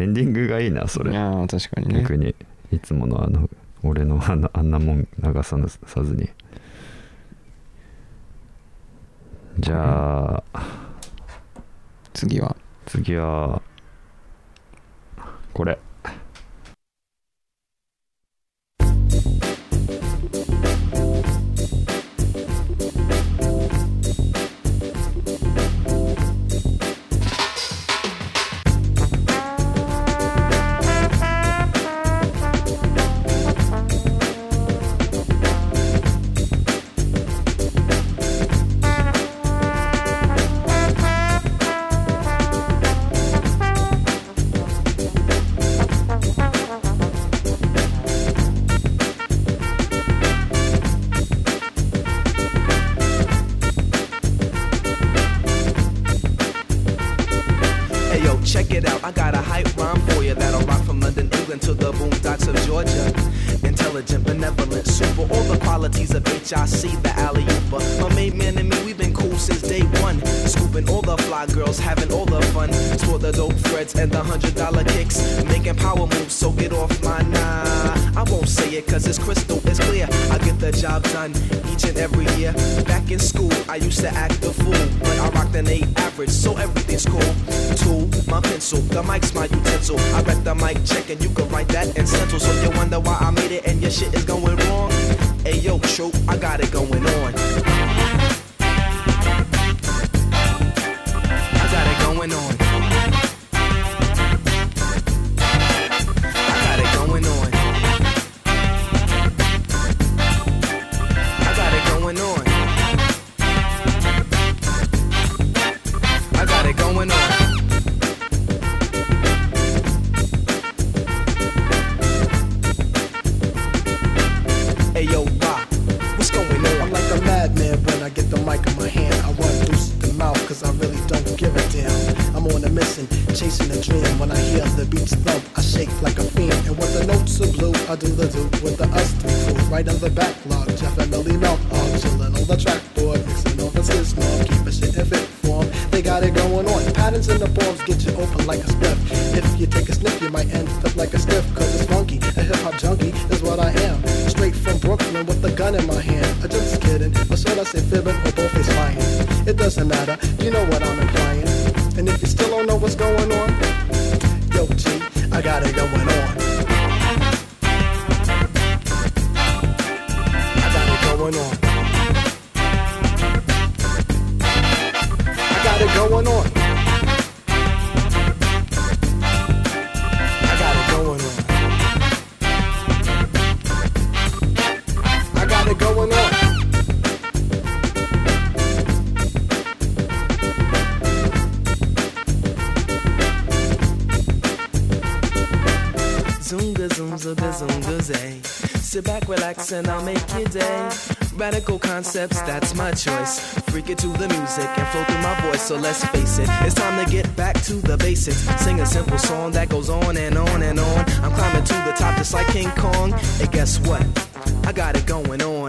エンディングがいいなそれ。ああ確かにね。逆にいつものあの俺のあんなあんなもん流ささずに。じゃあ次は？次はこれ。The beats thump, I shake like a fiend. And when the notes are blue, I do the do with the us fool. Right on the backlog, Jeff and Millie mouth hog, chillin' on the trackboard, mixing all the system, keeping shit in fit form. They got it going on. Patterns in the forms get you open like a spliff. If you take a sniff, you might end up like a stiff, cause it's funky. A hip hop junkie is what I am. Straight from Brooklyn with a gun in my hand. I just kidding, or should I say fibbing, or both is lying. It doesn't matter, you know what I'm implying. And if you still don't know what's going on, I got it going on. Back, relax, and I'll make your day. Radical concepts, that's my choice. Freak it to the music and flow through my voice. So let's face it, it's time to get back to the basics. Sing a simple song that goes on and on and on. I'm climbing to the top just like King Kong. And guess what? I got it going on.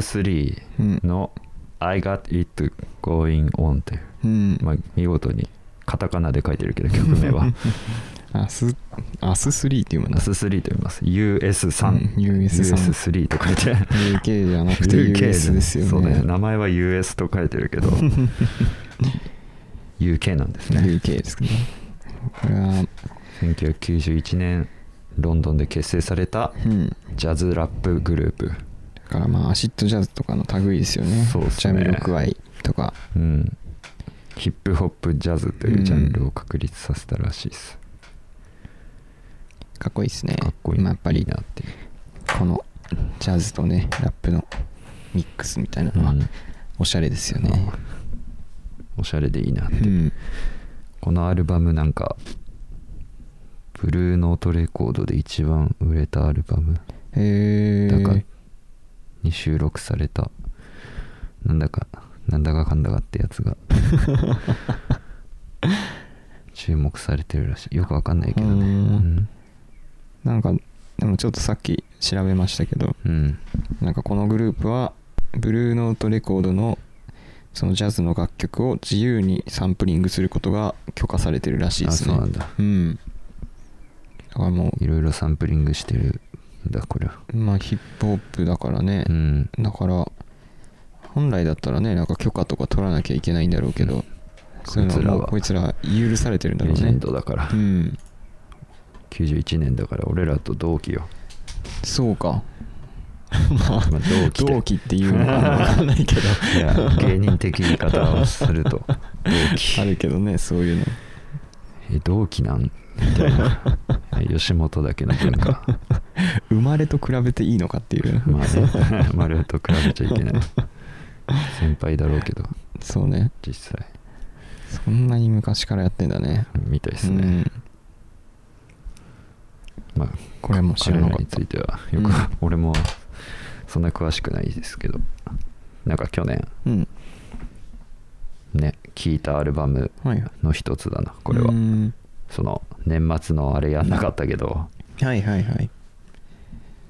ス3の「I got it going on」という、うん。まあ、見事にカタカナで書いてるけど曲名は。アスアス3っていうもんアス3と読みます。US3、うん US3 US3 と書いて。UK じゃなくて US ですよね。そうね。名前は US と書いてるけど。UK なんですね。UK ですね。これは。1991年ロンドンで結成されたうん。ジャズラップグループ。だからまあアシッドジャズとかの類ですよね。そうっすね。ジャミロクワイとか。うん。ヒップホップジャズというジャンルを確立させたらしいです、かっこいいですね。かっこいい。まあやっぱりいいなっていうこのジャズとねラップのミックスみたいなのはうん。おしゃれですよね。おしゃれでいいなって、うん。このアルバムなんかブルーノートレコードで一番売れたアルバム。へだかえに収録された。なんだかなんだかかんだかってやつが。注目されてるらしい。よくわかんないけどね。ううん。ん、なんかでもちょっとさっき調べましたけどうん、なんかこのグループはブルーノートレコードのそのジャズの楽曲を自由にサンプリングすることが許可されてるらしいですね。あそうなんだ。うん。だからもいろいろサンプリングしてる。んだこれはうまあヒップホップだからね。う、ん。だから本来だったらねなんか許可とか取らなきゃいけないんだろうけど、そういうのはもうここいいつら許されてるんだろレジェンうねドだから。うん。91年だから俺らと同期よ。そうか。まあまあ同期で。同期っていうのかわかんないけど。いや芸人的言い方をすると同期。あるけどねそういうのえ同期なん？みたいな。え吉本だけの文化。生まれと比べていいのかっていう。まあね。丸と比べちゃいけない。先輩だろうけど。そうね。実際。そんなに昔からやってんだね。みたいですね、うん。まあこれはもう知らなかについてはよく、うん。俺もそんな詳しくないですけど。なんか去年うんね聴いたアルバムはいの一つだなこれは、うん。その年末のあれやんなかったけど。はいはいはい。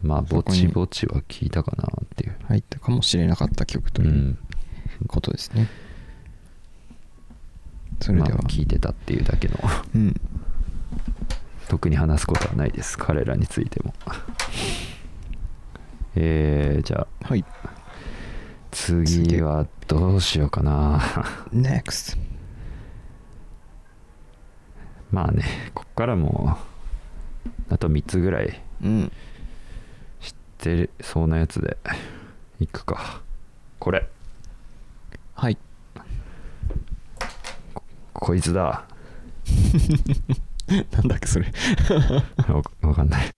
まあぼちぼちは聞いたかなっていう。入ったかもしれなかった曲とういうん。ことですね、それでは、まあ聞いてたっていうだけの。うん。特に話すことはないです。彼らについても。えー、じゃあ。はい次はどうしようかな。NEXT まあねこっからもうあと3つぐらいうん。知ってそうなやつでいくか。これ。はい。こいつだ。なんだっけそれ。わわかんない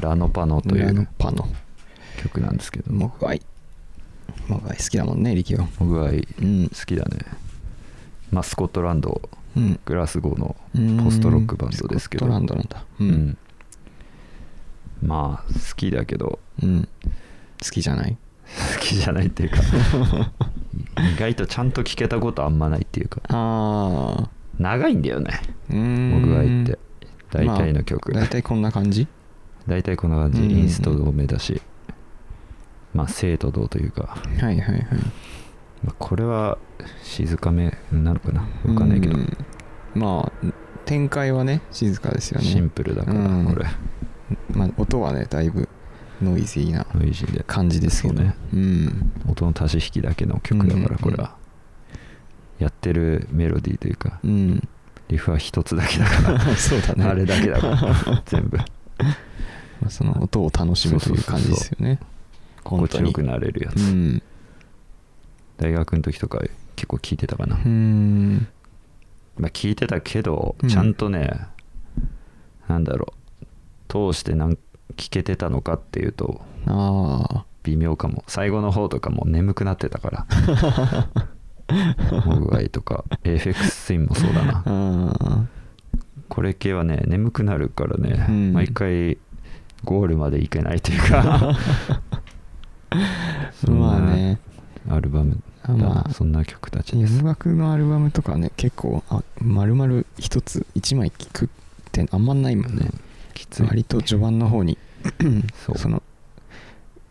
ラノパノというパの曲なんですけどモグワイ。モグワイ好きだもんね力はモグワイうん。好きだね。まあスコットランド。うん。グラスゴーのうん。ポストロックバンドですけど。スコットランドなんだ。ううん。んまあ好きだけど。うん。好きじゃない？好きじゃないっていうか。意外とちゃんと聴けたことあんまないっていうか。ああ長いんだよね。うーん。モグワイって。大体の曲、まあ大体こんな感じ？大体こんな感じ、うん。インスト多めだしまあ生と同というか、はいはいはい。まあ、これは静かめなのかな？わかんないけど、うん。まあ展開はね静かですよね。シンプルだから、うん。これ。まあ、音はねだいぶノイズーなノイジーで。感じですけど。ね。うん。音の足し引きだけの曲だからこれは、やってるメロディーというかうん。リフは一つだけだから。そうだね。あれだけだから全部 まあ、その音を楽しむという感じですよね。心地よくなれるやつ、うん。大学の時とか結構聞いてたかな、うん。まあ聞いてたけどうん。ちゃんとね、なんだろう。通してなん聞けてたのかっていうとああ微妙かも。最後の方とかもう眠くなってたから。モグワイとか AFX スインもそうだな。あこれ系はね眠くなるからね、うん。毎回ゴールまでいけないというか。まあね。アルバムまあそんな曲たちです。洋楽のアルバムとかね結構あ丸々一つ一枚聴くってあんまないもんね、きつい。割と序盤の方に そう。その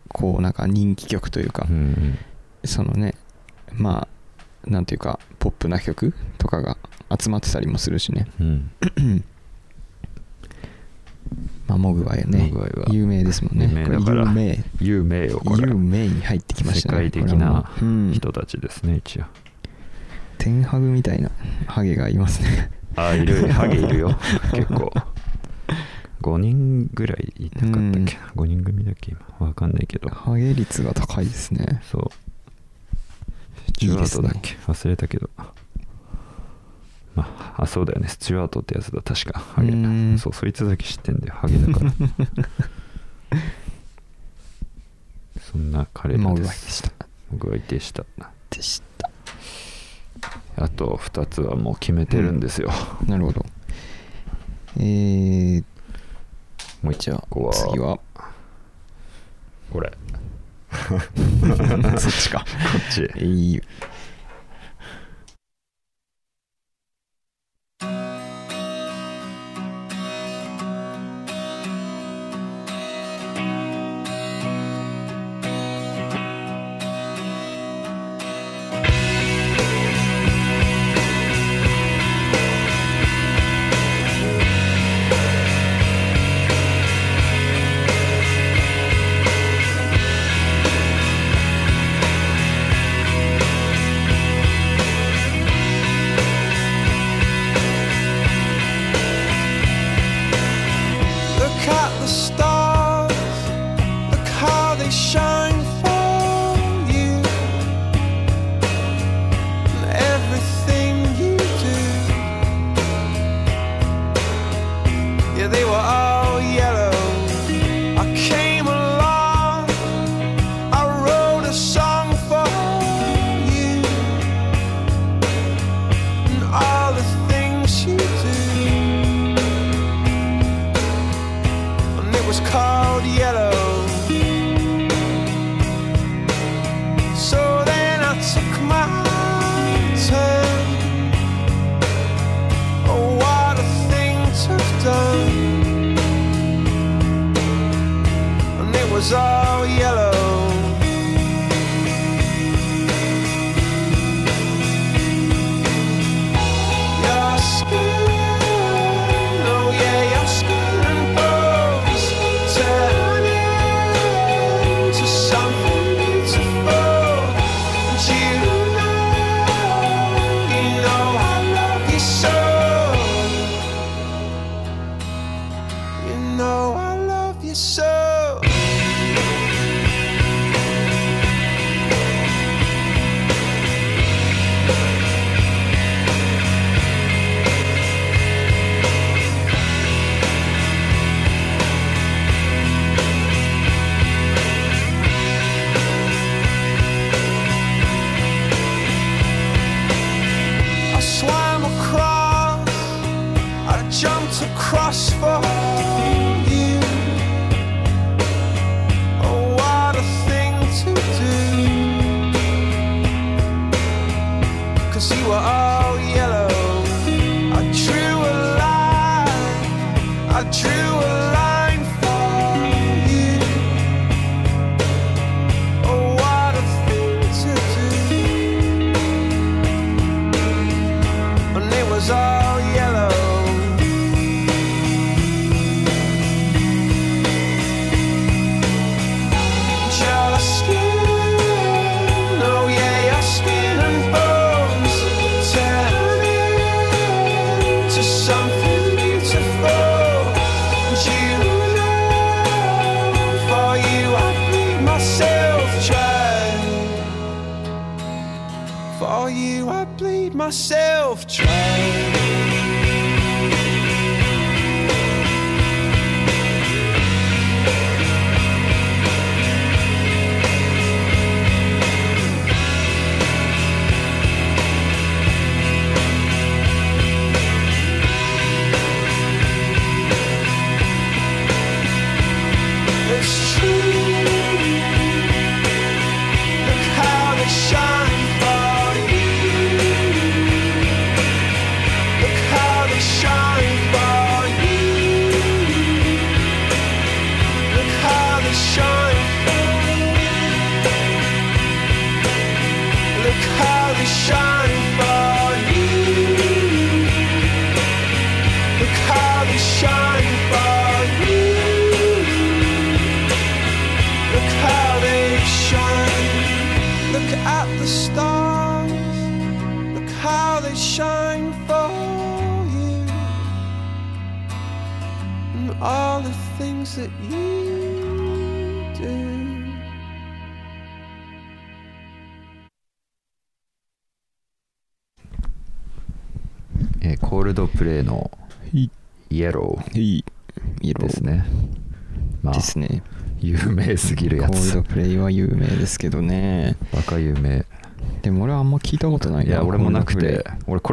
こうなんか人気曲というかう、んそのねまあなんていうかポップな曲とかが集まってたりもするしね。うんうん まあモグワイはね有名ですもんね。有名だから有名。有名有名に入ってきましたね世界的なう。うん。人たちですね一応。テンハグみたいなハゲがいますね。あいる。ハゲいるよ。結構。5人ぐらいいなかったっけな、5人組だっけ今。わかんないけど。ハゲ率が高いですね。そう。スチュワートだっけ？忘れたけどまああそうだよね。スチュワートってやつだ。確か。ハゲうん。そうそいつだけ知ってんだよ。ハゲだから そんな彼らでですした。モグワイでした。でした。あと2つはもう決めてるんですよ、なるほど。えー、もう一個は。次は？これ。そっちか。こっち。えい「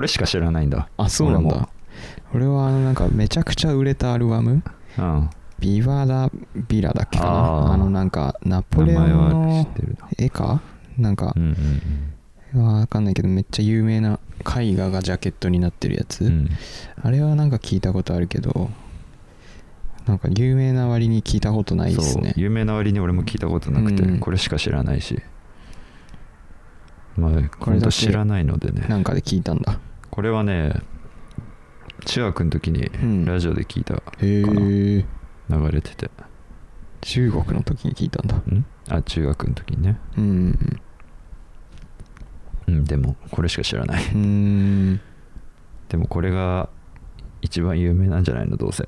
れしか知らないんだ。あ、そうなん俺だ。俺はあのなんかめちゃくちゃ売れたアルバム。も。うん。ビバダ・ビラだっけかな。あのなんかナポレオンのってるな。絵か？なんか。うんうんわかんないけどめっちゃ有名な絵画がジャケットになってるやつ、うん。うんあれはなんか聞いたことあるけどなんか有名な割に聞いたことないですね。有名な割に俺も聞いたことなくて、うん。これしか知らないし。まあこれ知らないのでね。なんかで聞いたんだこれはね中学の時にうん。ラジオで聞いた、へえ流れてて。中国の時に聞いたんだ。ん？あ中学の時にね。うんうんでもこれしか知らない。うん。でもこれが一番有名なんじゃないの？どうせ。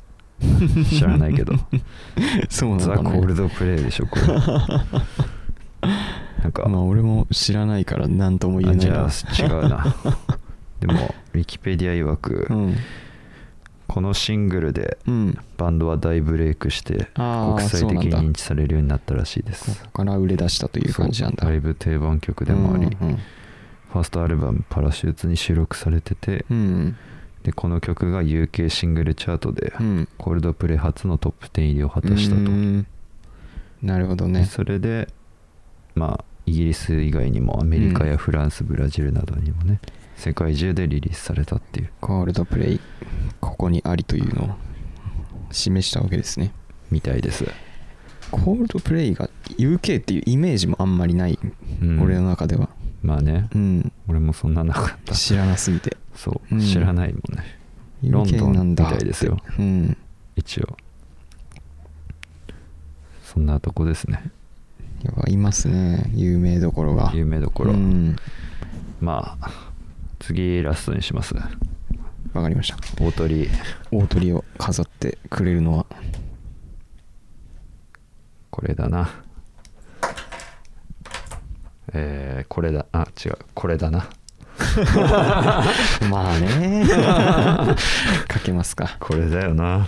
知らないけど。ザ そうなんだ、ね、コールドプレイでしょこれ。なんか、まあ俺も知らないから何とも言えないじゃあ違うな でもウィキペディア曰く、うん。このシングルでうん。バンドは大ブレイクして国際的に認知されるようになったらしいです。ここから売れ出したという感じなんだ。だいぶ定番曲でもあり、うんうんファーストアルバム「パラシューツ」に収録されてて、うん。でこの曲が UK シングルチャートで、うん。コールドプレイ初のトップ10入りを果たしたと、うん。なるほどでね。それでまあイギリス以外にもアメリカやフランス、ブラジルなどにもね世界中でリリースされたっていう。コールドプレイここにありというのを示したわけですね。みたいです、コールドプレイが UK っていうイメージもあんまりない、うん。俺の中では。まあね。うん。俺もそんななかった。知らなすぎて。そう、うん。知らないもんね。ロンドンみだたいですよ。うん。一応。そんなとこですね。やっぱいますね。有名どころが。有名どころ、うん。まあ次ラストにします。わかりました。大鳥。大鳥を飾ってくれるのは。これだな。えー、これだ。あ違う。これだな。まあね。かけますか。これだよな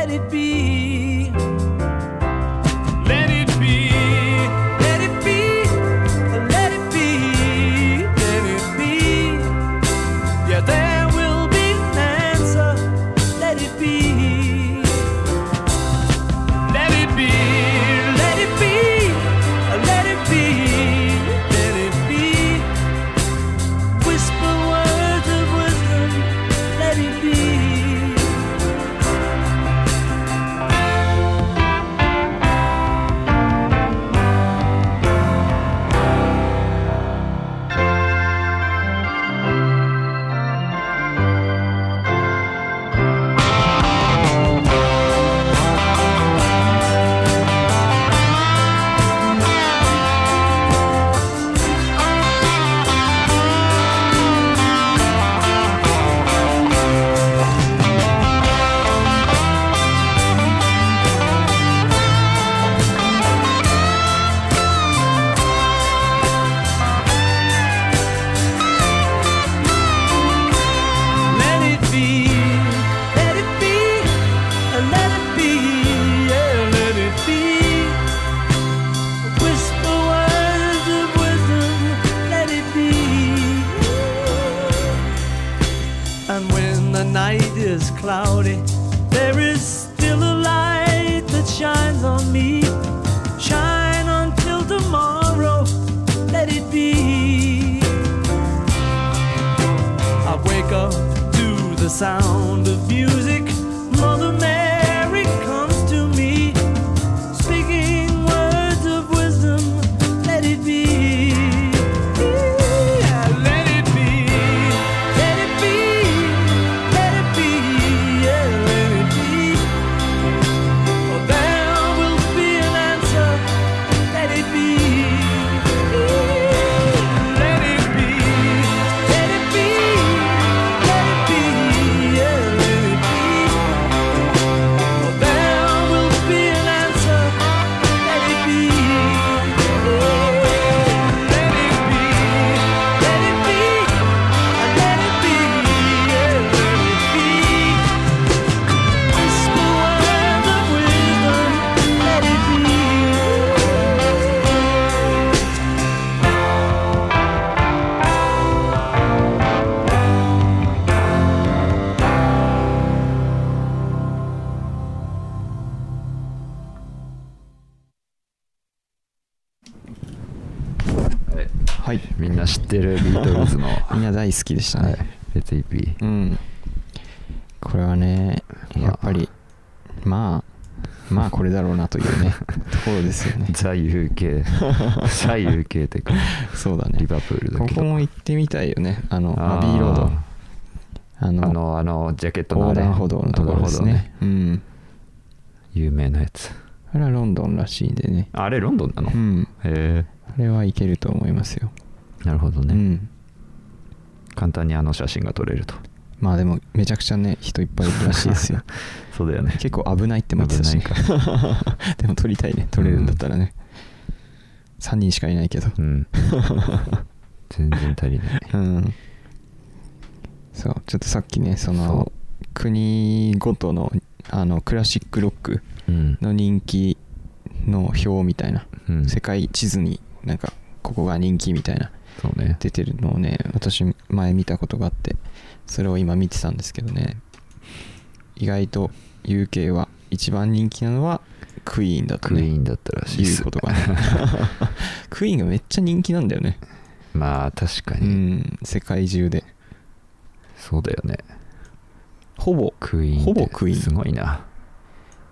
let it be. でしたね、別 EP うん。これはねやっぱりまあまあこれだろうなというね ところですよね。ザ UK ザ UK ってかそうだね。リバプールだこけど。こも行ってみたいよね。あのまああーロード。あのあのあのジャケットのあ横れ断歩道のところですね。うん。有名なやつ。あれはロンドンらしいんでね。あれロンドンなの、へうん。えあれはいけると思いますよ。なるほどね、うん簡単にあの写真が撮れると。まあでもめちゃくちゃね人いっぱいいるらしいですよ。そうだよね。結構危ないっても言ってたし、ね、でも撮りたいね。撮れるんだったらね、3人しかいないけど。うん。全然足りない。うん。そう。ちょっとさっきねそのそ国ごとのあのクラシックロックうん。の人気の表みたいな、うん。世界地図になんかここが人気みたいな出てるのをね私前見たことがあってそれを今見てたんですけどね。意外と UK は一番人気なのはクイーンだとね。クイーンだったらしいっす。ことがね クイーンがめっちゃ人気なんだよね。まあ確かうに、ん世界中で。そうだよね。ほぼクイーンほぼクイーン。すごいな。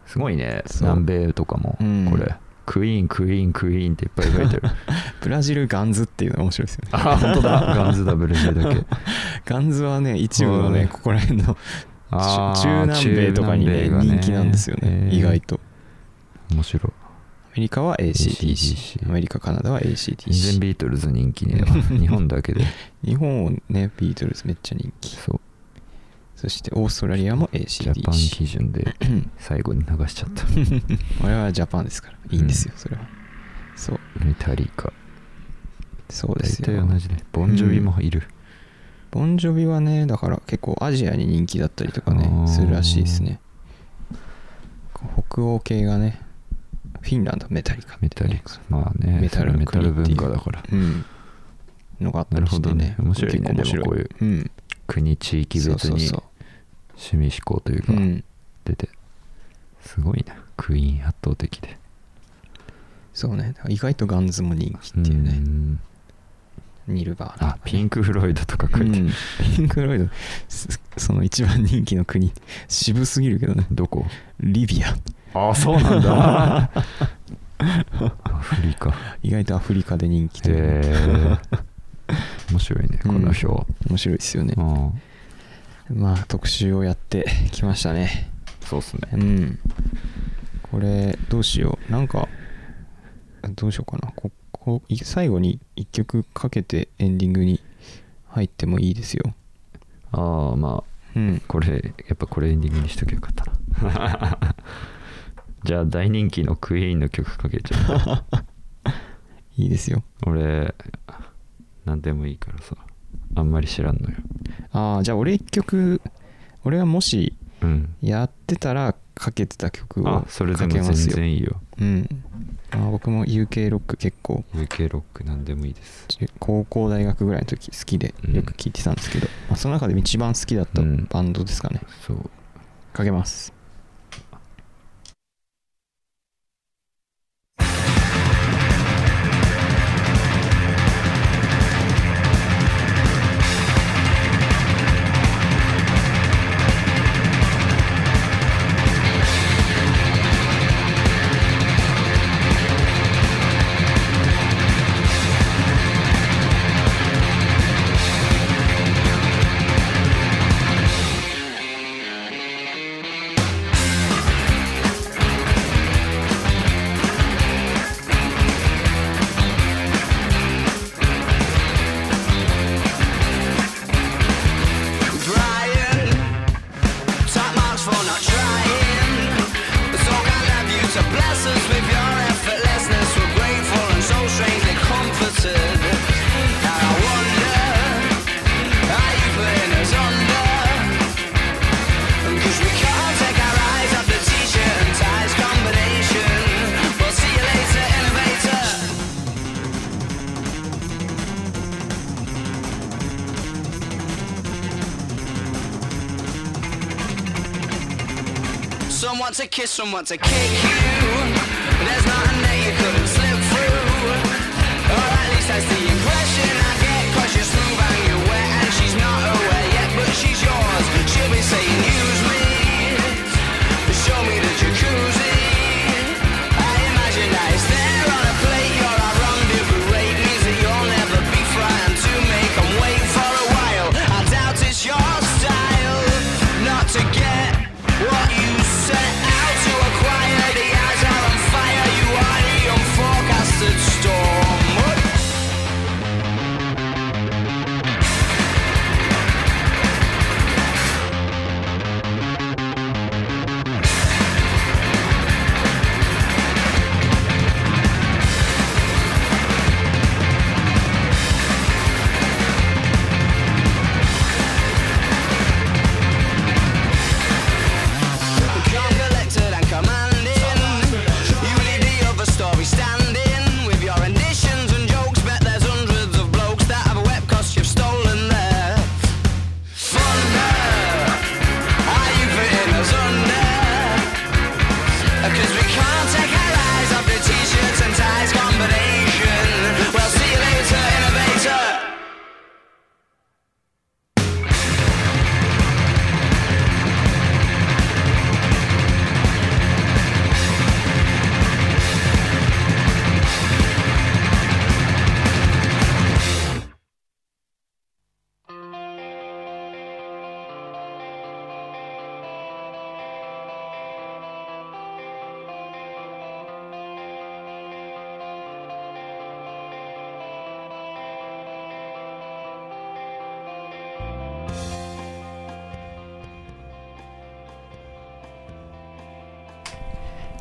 すごいね。南米とかもうん。これ、クイーンクイーンクイーンっていっぱい書いてある ブラジルガンズっていうのが面白いですよね。あ本当だ。ガンズダブル J だけ？ガンズはね一部のはいねここら辺の中南米とかにね中南米が人気なんですよねへー。意外と。面白い。アメリカは ACDC ACDC アメリカカナダは全然 ACDC ビートルズ人気ね。日本だけで。日本ねビートルズめっちゃ人気。そう。そしてオーストラリアもジャパン ACDC 基準で最後に流しちゃった。我々はジャパンですから。いいんですよそれは。そう。メタリカそうですよ。大体同じね。ボンジョビもいる、ボンジョビはねだから結構アジアに人気だったりとかねするらしいですね。北欧系がねフィンランドメタリカメタリカ。まあねメタルメタル文化だから。うん。のがあったりしてね。ね。面白いね。結構面白い。でもこういううん。国地域別に趣味思考というか出てすごいな。クイーン圧倒的で。そうね。意外とガンズも人気っていうね。んニルバーナあピンク・フロイドとか書いて。る、うん。ピンク・ロイド。すその一番人気の国。渋すぎるけどね。どこ？リビア。あそうなんだ。アフリカ。意外とアフリカで人気とへいう。え面白いねこうん。の表、面白いですよね。うん。まあ特集をやってきましたね。そうっすね。うん。これどうしよう。なんかどうしようかな。ここい最後に一曲かけてエンディングに入ってもいいですよ。ああまあうん。これやっぱこれエンディングにしときゃよかったな。じゃあ大人気のクイーンの曲かけちゃう。いいですよ。俺何でもいいからさ。あんまり知らんのよ。ああじゃあ俺一曲俺がもしうん。やってたらかけてた曲をあそれでかも全けますよ。然いいよ。うん。まあ僕も UK ロック結構。UK ロック何でもいいです。中高校大学ぐらいの時好きでうん。よく聴いてたんですけど、まあ、その中で一番好きだったうん。バンドですかね、そう。かけます someone to kick.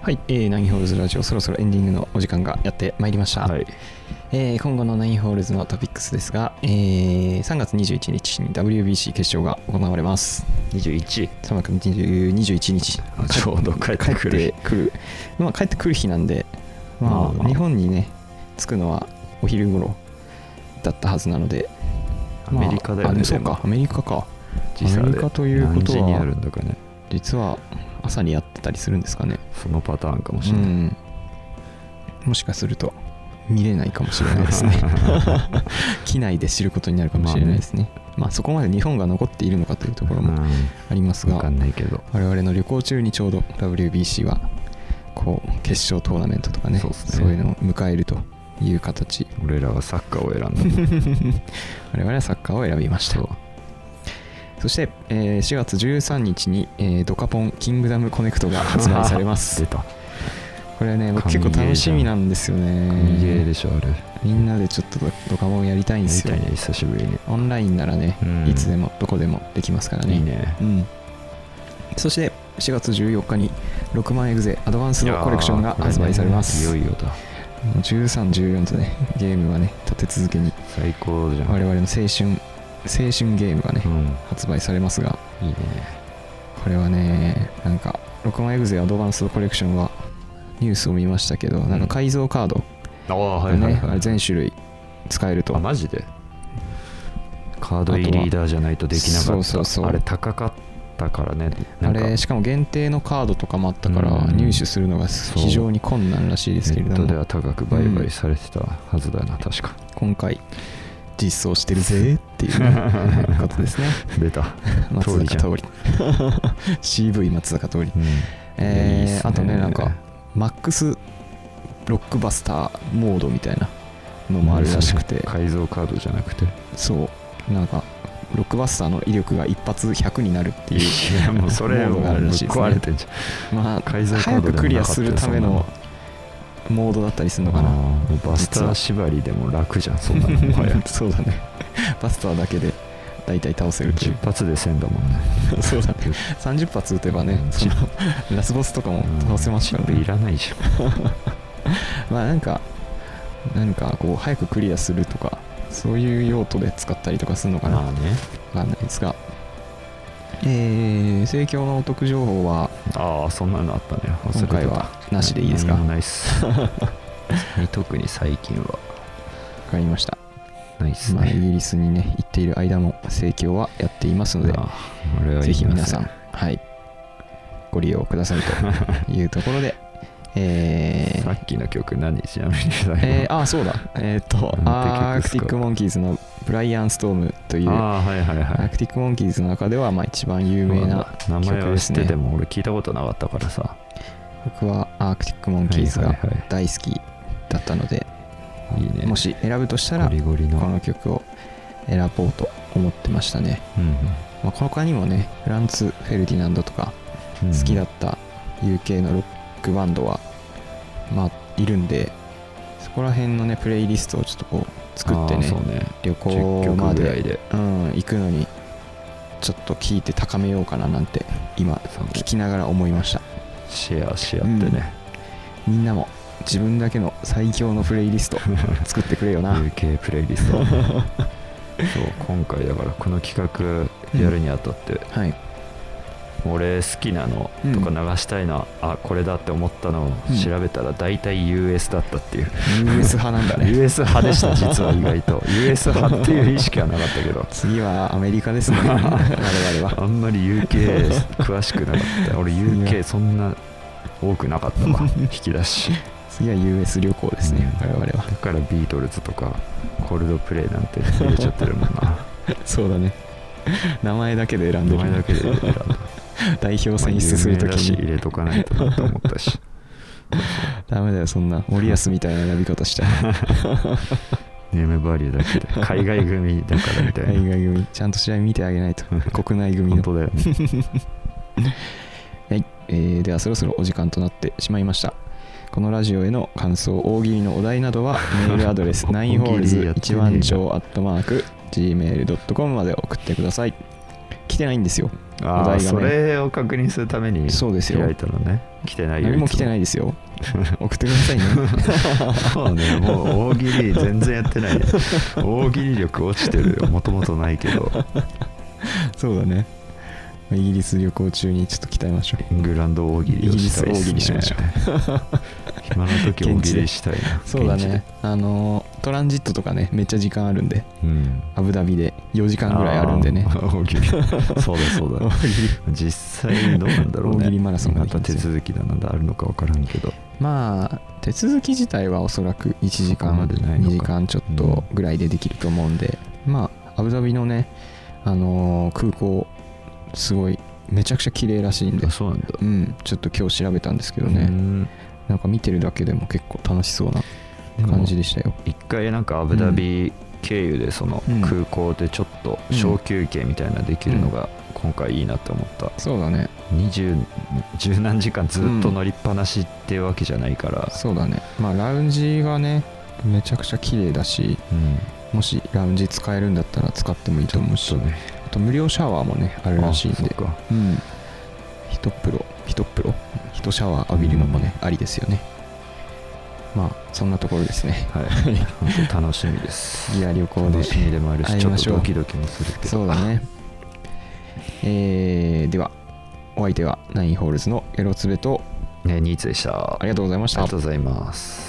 はい、えーナインホールズラジオそろそろエンディングのお時間がやってまいりました、はい。えー今後のナインホールズのトピックスですが、えー3月21日に WBC 決勝が行われます。21 3月20 21日。あちょうど帰ってくる。帰ってくる。まあ帰ってくる日なんで、まあまあまあ。日本にね着くのはお昼頃だったはずなので。アメリカだよねそうか。アメリカか。アメリカということは何時にあるんだかね。実は朝にやってたりするんですかね。そのパターンかもしれない、うん。もしかすると見れないかもしれないですね。機内で知ることになるかもしれないですね。まあそこまで日本が残っているのかというところもありますが、分かんないけど。我々の旅行中にちょうど WBC はこう決勝トーナメントとかねそういうのを迎えるという形。俺らはサッカーを選んだ 我々はサッカーを選びましたそして、えー4月13日に、えードカポンキングダムコネクトが発売されます。これはね僕結構楽しみなんですよね。神ゲーでしょあれ。みんなでちょっとドドカポンやりたいんですよ。みたいね久しぶりに。オンラインならね、うん。いつでもどこでもできますからね。いいね。うん、そして4月14日に6万エグゼアドバンスドコレクションが発売されます、いよいよだ。もう13、14とねゲームがね立て続けに。最高じゃん。我々の青春青春ゲームがね、うん。発売されますが。いいね。これはねなんか6万エグゼアドバンスドコレクションはニュースを見ましたけどなんか改造カードああはいはいはい。あれ全種類使えると。あマジで？カード入りリーダーじゃないとできなかった。そうそうそう。あれ高かったからね。なあれしかも限定のカードとかもあったからうん。入手するのが非常に困難らしいですけれネットでどもは高く売買されてたはずだな、確か。今回実装してるぜっていうね。ことですね。出た。松坂通り CV 松坂通りうん。えあとねなんかマックスロックバスターモードみたいなのもあるらしくて。改造カードじゃなくて。そう。なんかロックバスターの威力が一発100になるっていういやもうそれもうモードがあるぶっらしいですね。壊れてんじまあ改造カー早くクリアするためのなモードだったりするのかな。バスター縛りでも楽じゃんそんなのもはや。そうだね。バスターだけで大体倒せるという。10発で1000だもんね。そうだね。30発。撃てばねそのラスボスとかも倒せますからいらないじ まあなんかなんかこう早くクリアするとかそういう用途で使ったりとかするのかな。わね。かんないですがえー、盛況のお得情報はああそんなのあったね。今回はなしでいいですか？ないっす。特に最近は。かりました、ないっすまあ、イねギリスにね行っている間も盛況はやっていますのでぜひ皆さんはいご利用くださいと いうところでえーさっきの曲何？ちなみにえー、あそうだ。えっ、とアークティック・モンキーズのブライアン・ストームというアはい。ークティック・モンキーズの中ではまあ一番有名な名前曲ですね。は知ってても俺聞いたことなかったからさ。僕はアークティック・モンキーズがはいはいはい。大好きだったので、いいね。もし選ぶとしたらこの曲を選ぼうと思ってましたね、うんまあ、他にもねフランツ・フェルディナンドとかうん。好きだった UK のロックバンドはまあいるんでそこら辺のねプレイリストをちょっとこう作ってねね。旅10行曲までで。うん、行くのにちょっと聞いて高めようかななんて今聞きながら思いました。シェアし合ってね、みんなも自分だけの最強のプレイリスト 作ってくれよな。UK プレイリスト。そう今回だからこの企画やるにあたって、はい俺好きなのとか流したいな、あこれだって思ったのを調べたら大体 US だったっていう、US 派なんだね。US 派でした実は意外と。US 派っていう意識はなかったけど。次はアメリカですね。我々は。あんまり UK 詳しくなかった。俺 UK そんな多くなかったわ。引き出し。次は US 旅行ですね、我々は。だからビートルズとかコールドプレイなんて入れちゃってるもんな。そうだね。名前だけで選んでる。名前だけで選んだ 代表選出するときに入れとかないとなと思ったし。ダメだよそんな森保みたいな呼び方しちゃ ネームバリューだけで。海外組だからみたいな。海外組。ちゃんと試合見てあげないと。国内組の。本当だよね。はい、えーではそろそろお時間となってしまいました。このラジオへの感想大喜利のお題などはメールアドレスナインホールズ一番町アットマーク gmail.com まで送ってください。来てないんですよああ、ね。それを確認するためにそうですよ。開いたのね。来てないよ何も来てないいですよ。送ってくださいね。そうねもう大喜利全然やってない。大喜利力落ちてるよ。もともとないけど。そうだねイギリス旅行中にちょっと鍛えましょう。イングランド大喜利をしたいね、大喜利しましょう。暇な時大喜利したいな。そうだね。あのトランジットとかねめっちゃ時間あるんで。うん。アブダビで4時間ぐらいあるんでね。大喜利。そうだそうだ。実際どうなんだろうね。大喜利マラソンがまた手続きだなんだあるのか分からんけど。まあ手続き自体はおそらく1時間でないのか。2時間ちょっとぐらいでできると思うんで、まあアブダビのねあのー空港すごいめちゃくちゃ綺麗らしいんで。あそうなんだ。うんちょっと今日調べたんですけどうねん。なんか見てるだけでも結構楽しそうな感じでしたよ。一回なんかアブダビ経由でそのうん。空港でちょっと小休憩みたいなできるのが今回いいなって思った。そうだね。20十何時間ずっと乗りっぱなしっていうわけじゃないから、そうだね。まあラウンジがねめちゃくちゃ綺麗だしうん。もしラウンジ使えるんだったら使ってもいいと思うし。ね。あと無料シャワーもねあるらしいんで。うん。一プロ一プロ一シャワー浴びるのもね、ありですよね。まあそんなところですね。はい。本当楽しみです。ギア旅行で。楽しみでもあるしちょっとドキドキもするけどそうだね。えー、ではお相手はナインホールズのエロツベとねニーツでした。ありがとうございました。ありがとうございます